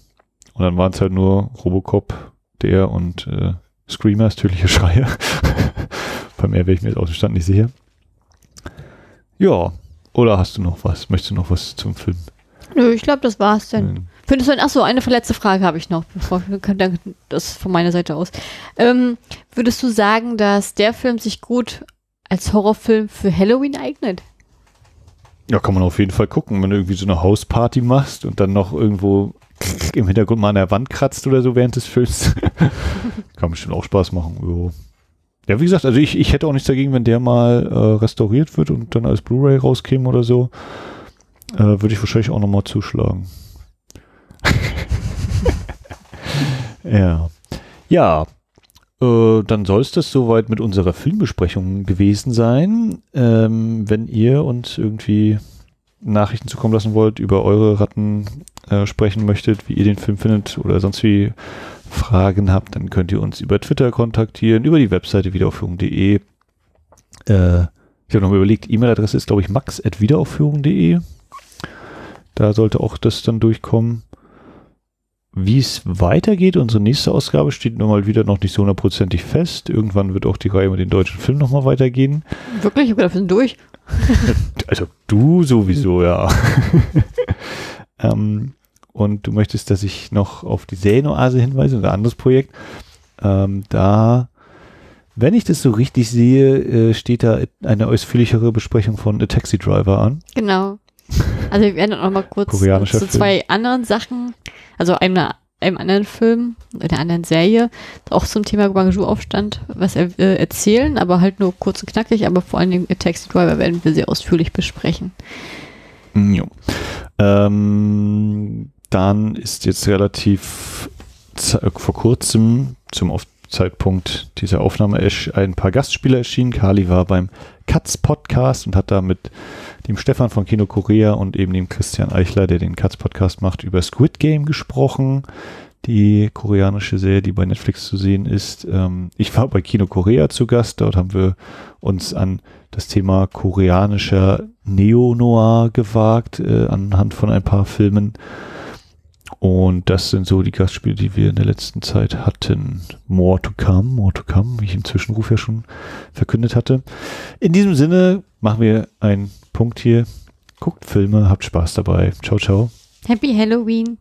und dann waren es halt nur Robocop, der und äh, Screamers, tödliche Schreie. <laughs> Bei mehr wäre ich mir jetzt aus dem Stand nicht sicher. Ja, oder hast du noch was? Möchtest du noch was zum Film? Nö, ich glaube, das war's denn. Findest du, ach so, eine verletzte Frage habe ich noch, bevor wir dann das von meiner Seite aus. Ähm, würdest du sagen, dass der Film sich gut als Horrorfilm für Halloween eignet? Ja, kann man auf jeden Fall gucken, wenn du irgendwie so eine Hausparty machst und dann noch irgendwo im Hintergrund mal an der Wand kratzt oder so während des Films. <laughs> kann bestimmt auch Spaß machen. Jo. Ja, wie gesagt, also ich, ich hätte auch nichts dagegen, wenn der mal äh, restauriert wird und dann als Blu-ray rauskäme oder so. Äh, Würde ich wahrscheinlich auch nochmal zuschlagen. Ja. Ja. Äh, dann soll es das soweit mit unserer Filmbesprechung gewesen sein. Ähm, wenn ihr uns irgendwie Nachrichten zukommen lassen wollt, über eure Ratten äh, sprechen möchtet, wie ihr den Film findet oder sonst wie Fragen habt, dann könnt ihr uns über Twitter kontaktieren, über die Webseite wiederaufführung.de. Äh, ich habe nochmal überlegt, E-Mail-Adresse ist, glaube ich, max.wiederaufführung.de. Da sollte auch das dann durchkommen. Wie es weitergeht, unsere nächste Ausgabe steht nun mal wieder noch nicht so hundertprozentig fest. Irgendwann wird auch die Reihe mit den deutschen Filmen nochmal weitergehen. Wirklich? Ich wir sind durch. <laughs> Also du sowieso, ja. <laughs> ähm, und du möchtest, dass ich noch auf die Serienoase hinweise, ein anderes Projekt. Ähm, da, wenn ich das so richtig sehe, äh, steht da eine ausführlichere Besprechung von A Taxi Driver an. Genau. Also wir werden dann auch mal kurz zu zwei anderen Sachen, also einem, einem anderen Film, einer anderen Serie, auch zum Thema Guangzhou-Aufstand was er, äh, erzählen, aber halt nur kurz und knackig, aber vor allen Dingen Taxi Driver werden wir sehr ausführlich besprechen. Jo. Ähm, dann ist jetzt relativ vor kurzem zum Auf Zeitpunkt dieser Aufnahme ein paar Gastspieler erschienen. Kali war beim Katz Podcast und hat da mit dem Stefan von Kino Korea und eben dem Christian Eichler, der den Katz Podcast macht, über Squid Game gesprochen. Die koreanische Serie, die bei Netflix zu sehen ist. Ähm, ich war bei Kino Korea zu Gast. Dort haben wir uns an das Thema koreanischer Neo-Noir gewagt, äh, anhand von ein paar Filmen. Und das sind so die Gastspiele, die wir in der letzten Zeit hatten. More to come, more to come, wie ich im Zwischenruf ja schon verkündet hatte. In diesem Sinne machen wir einen Punkt hier. Guckt Filme, habt Spaß dabei. Ciao, ciao. Happy Halloween.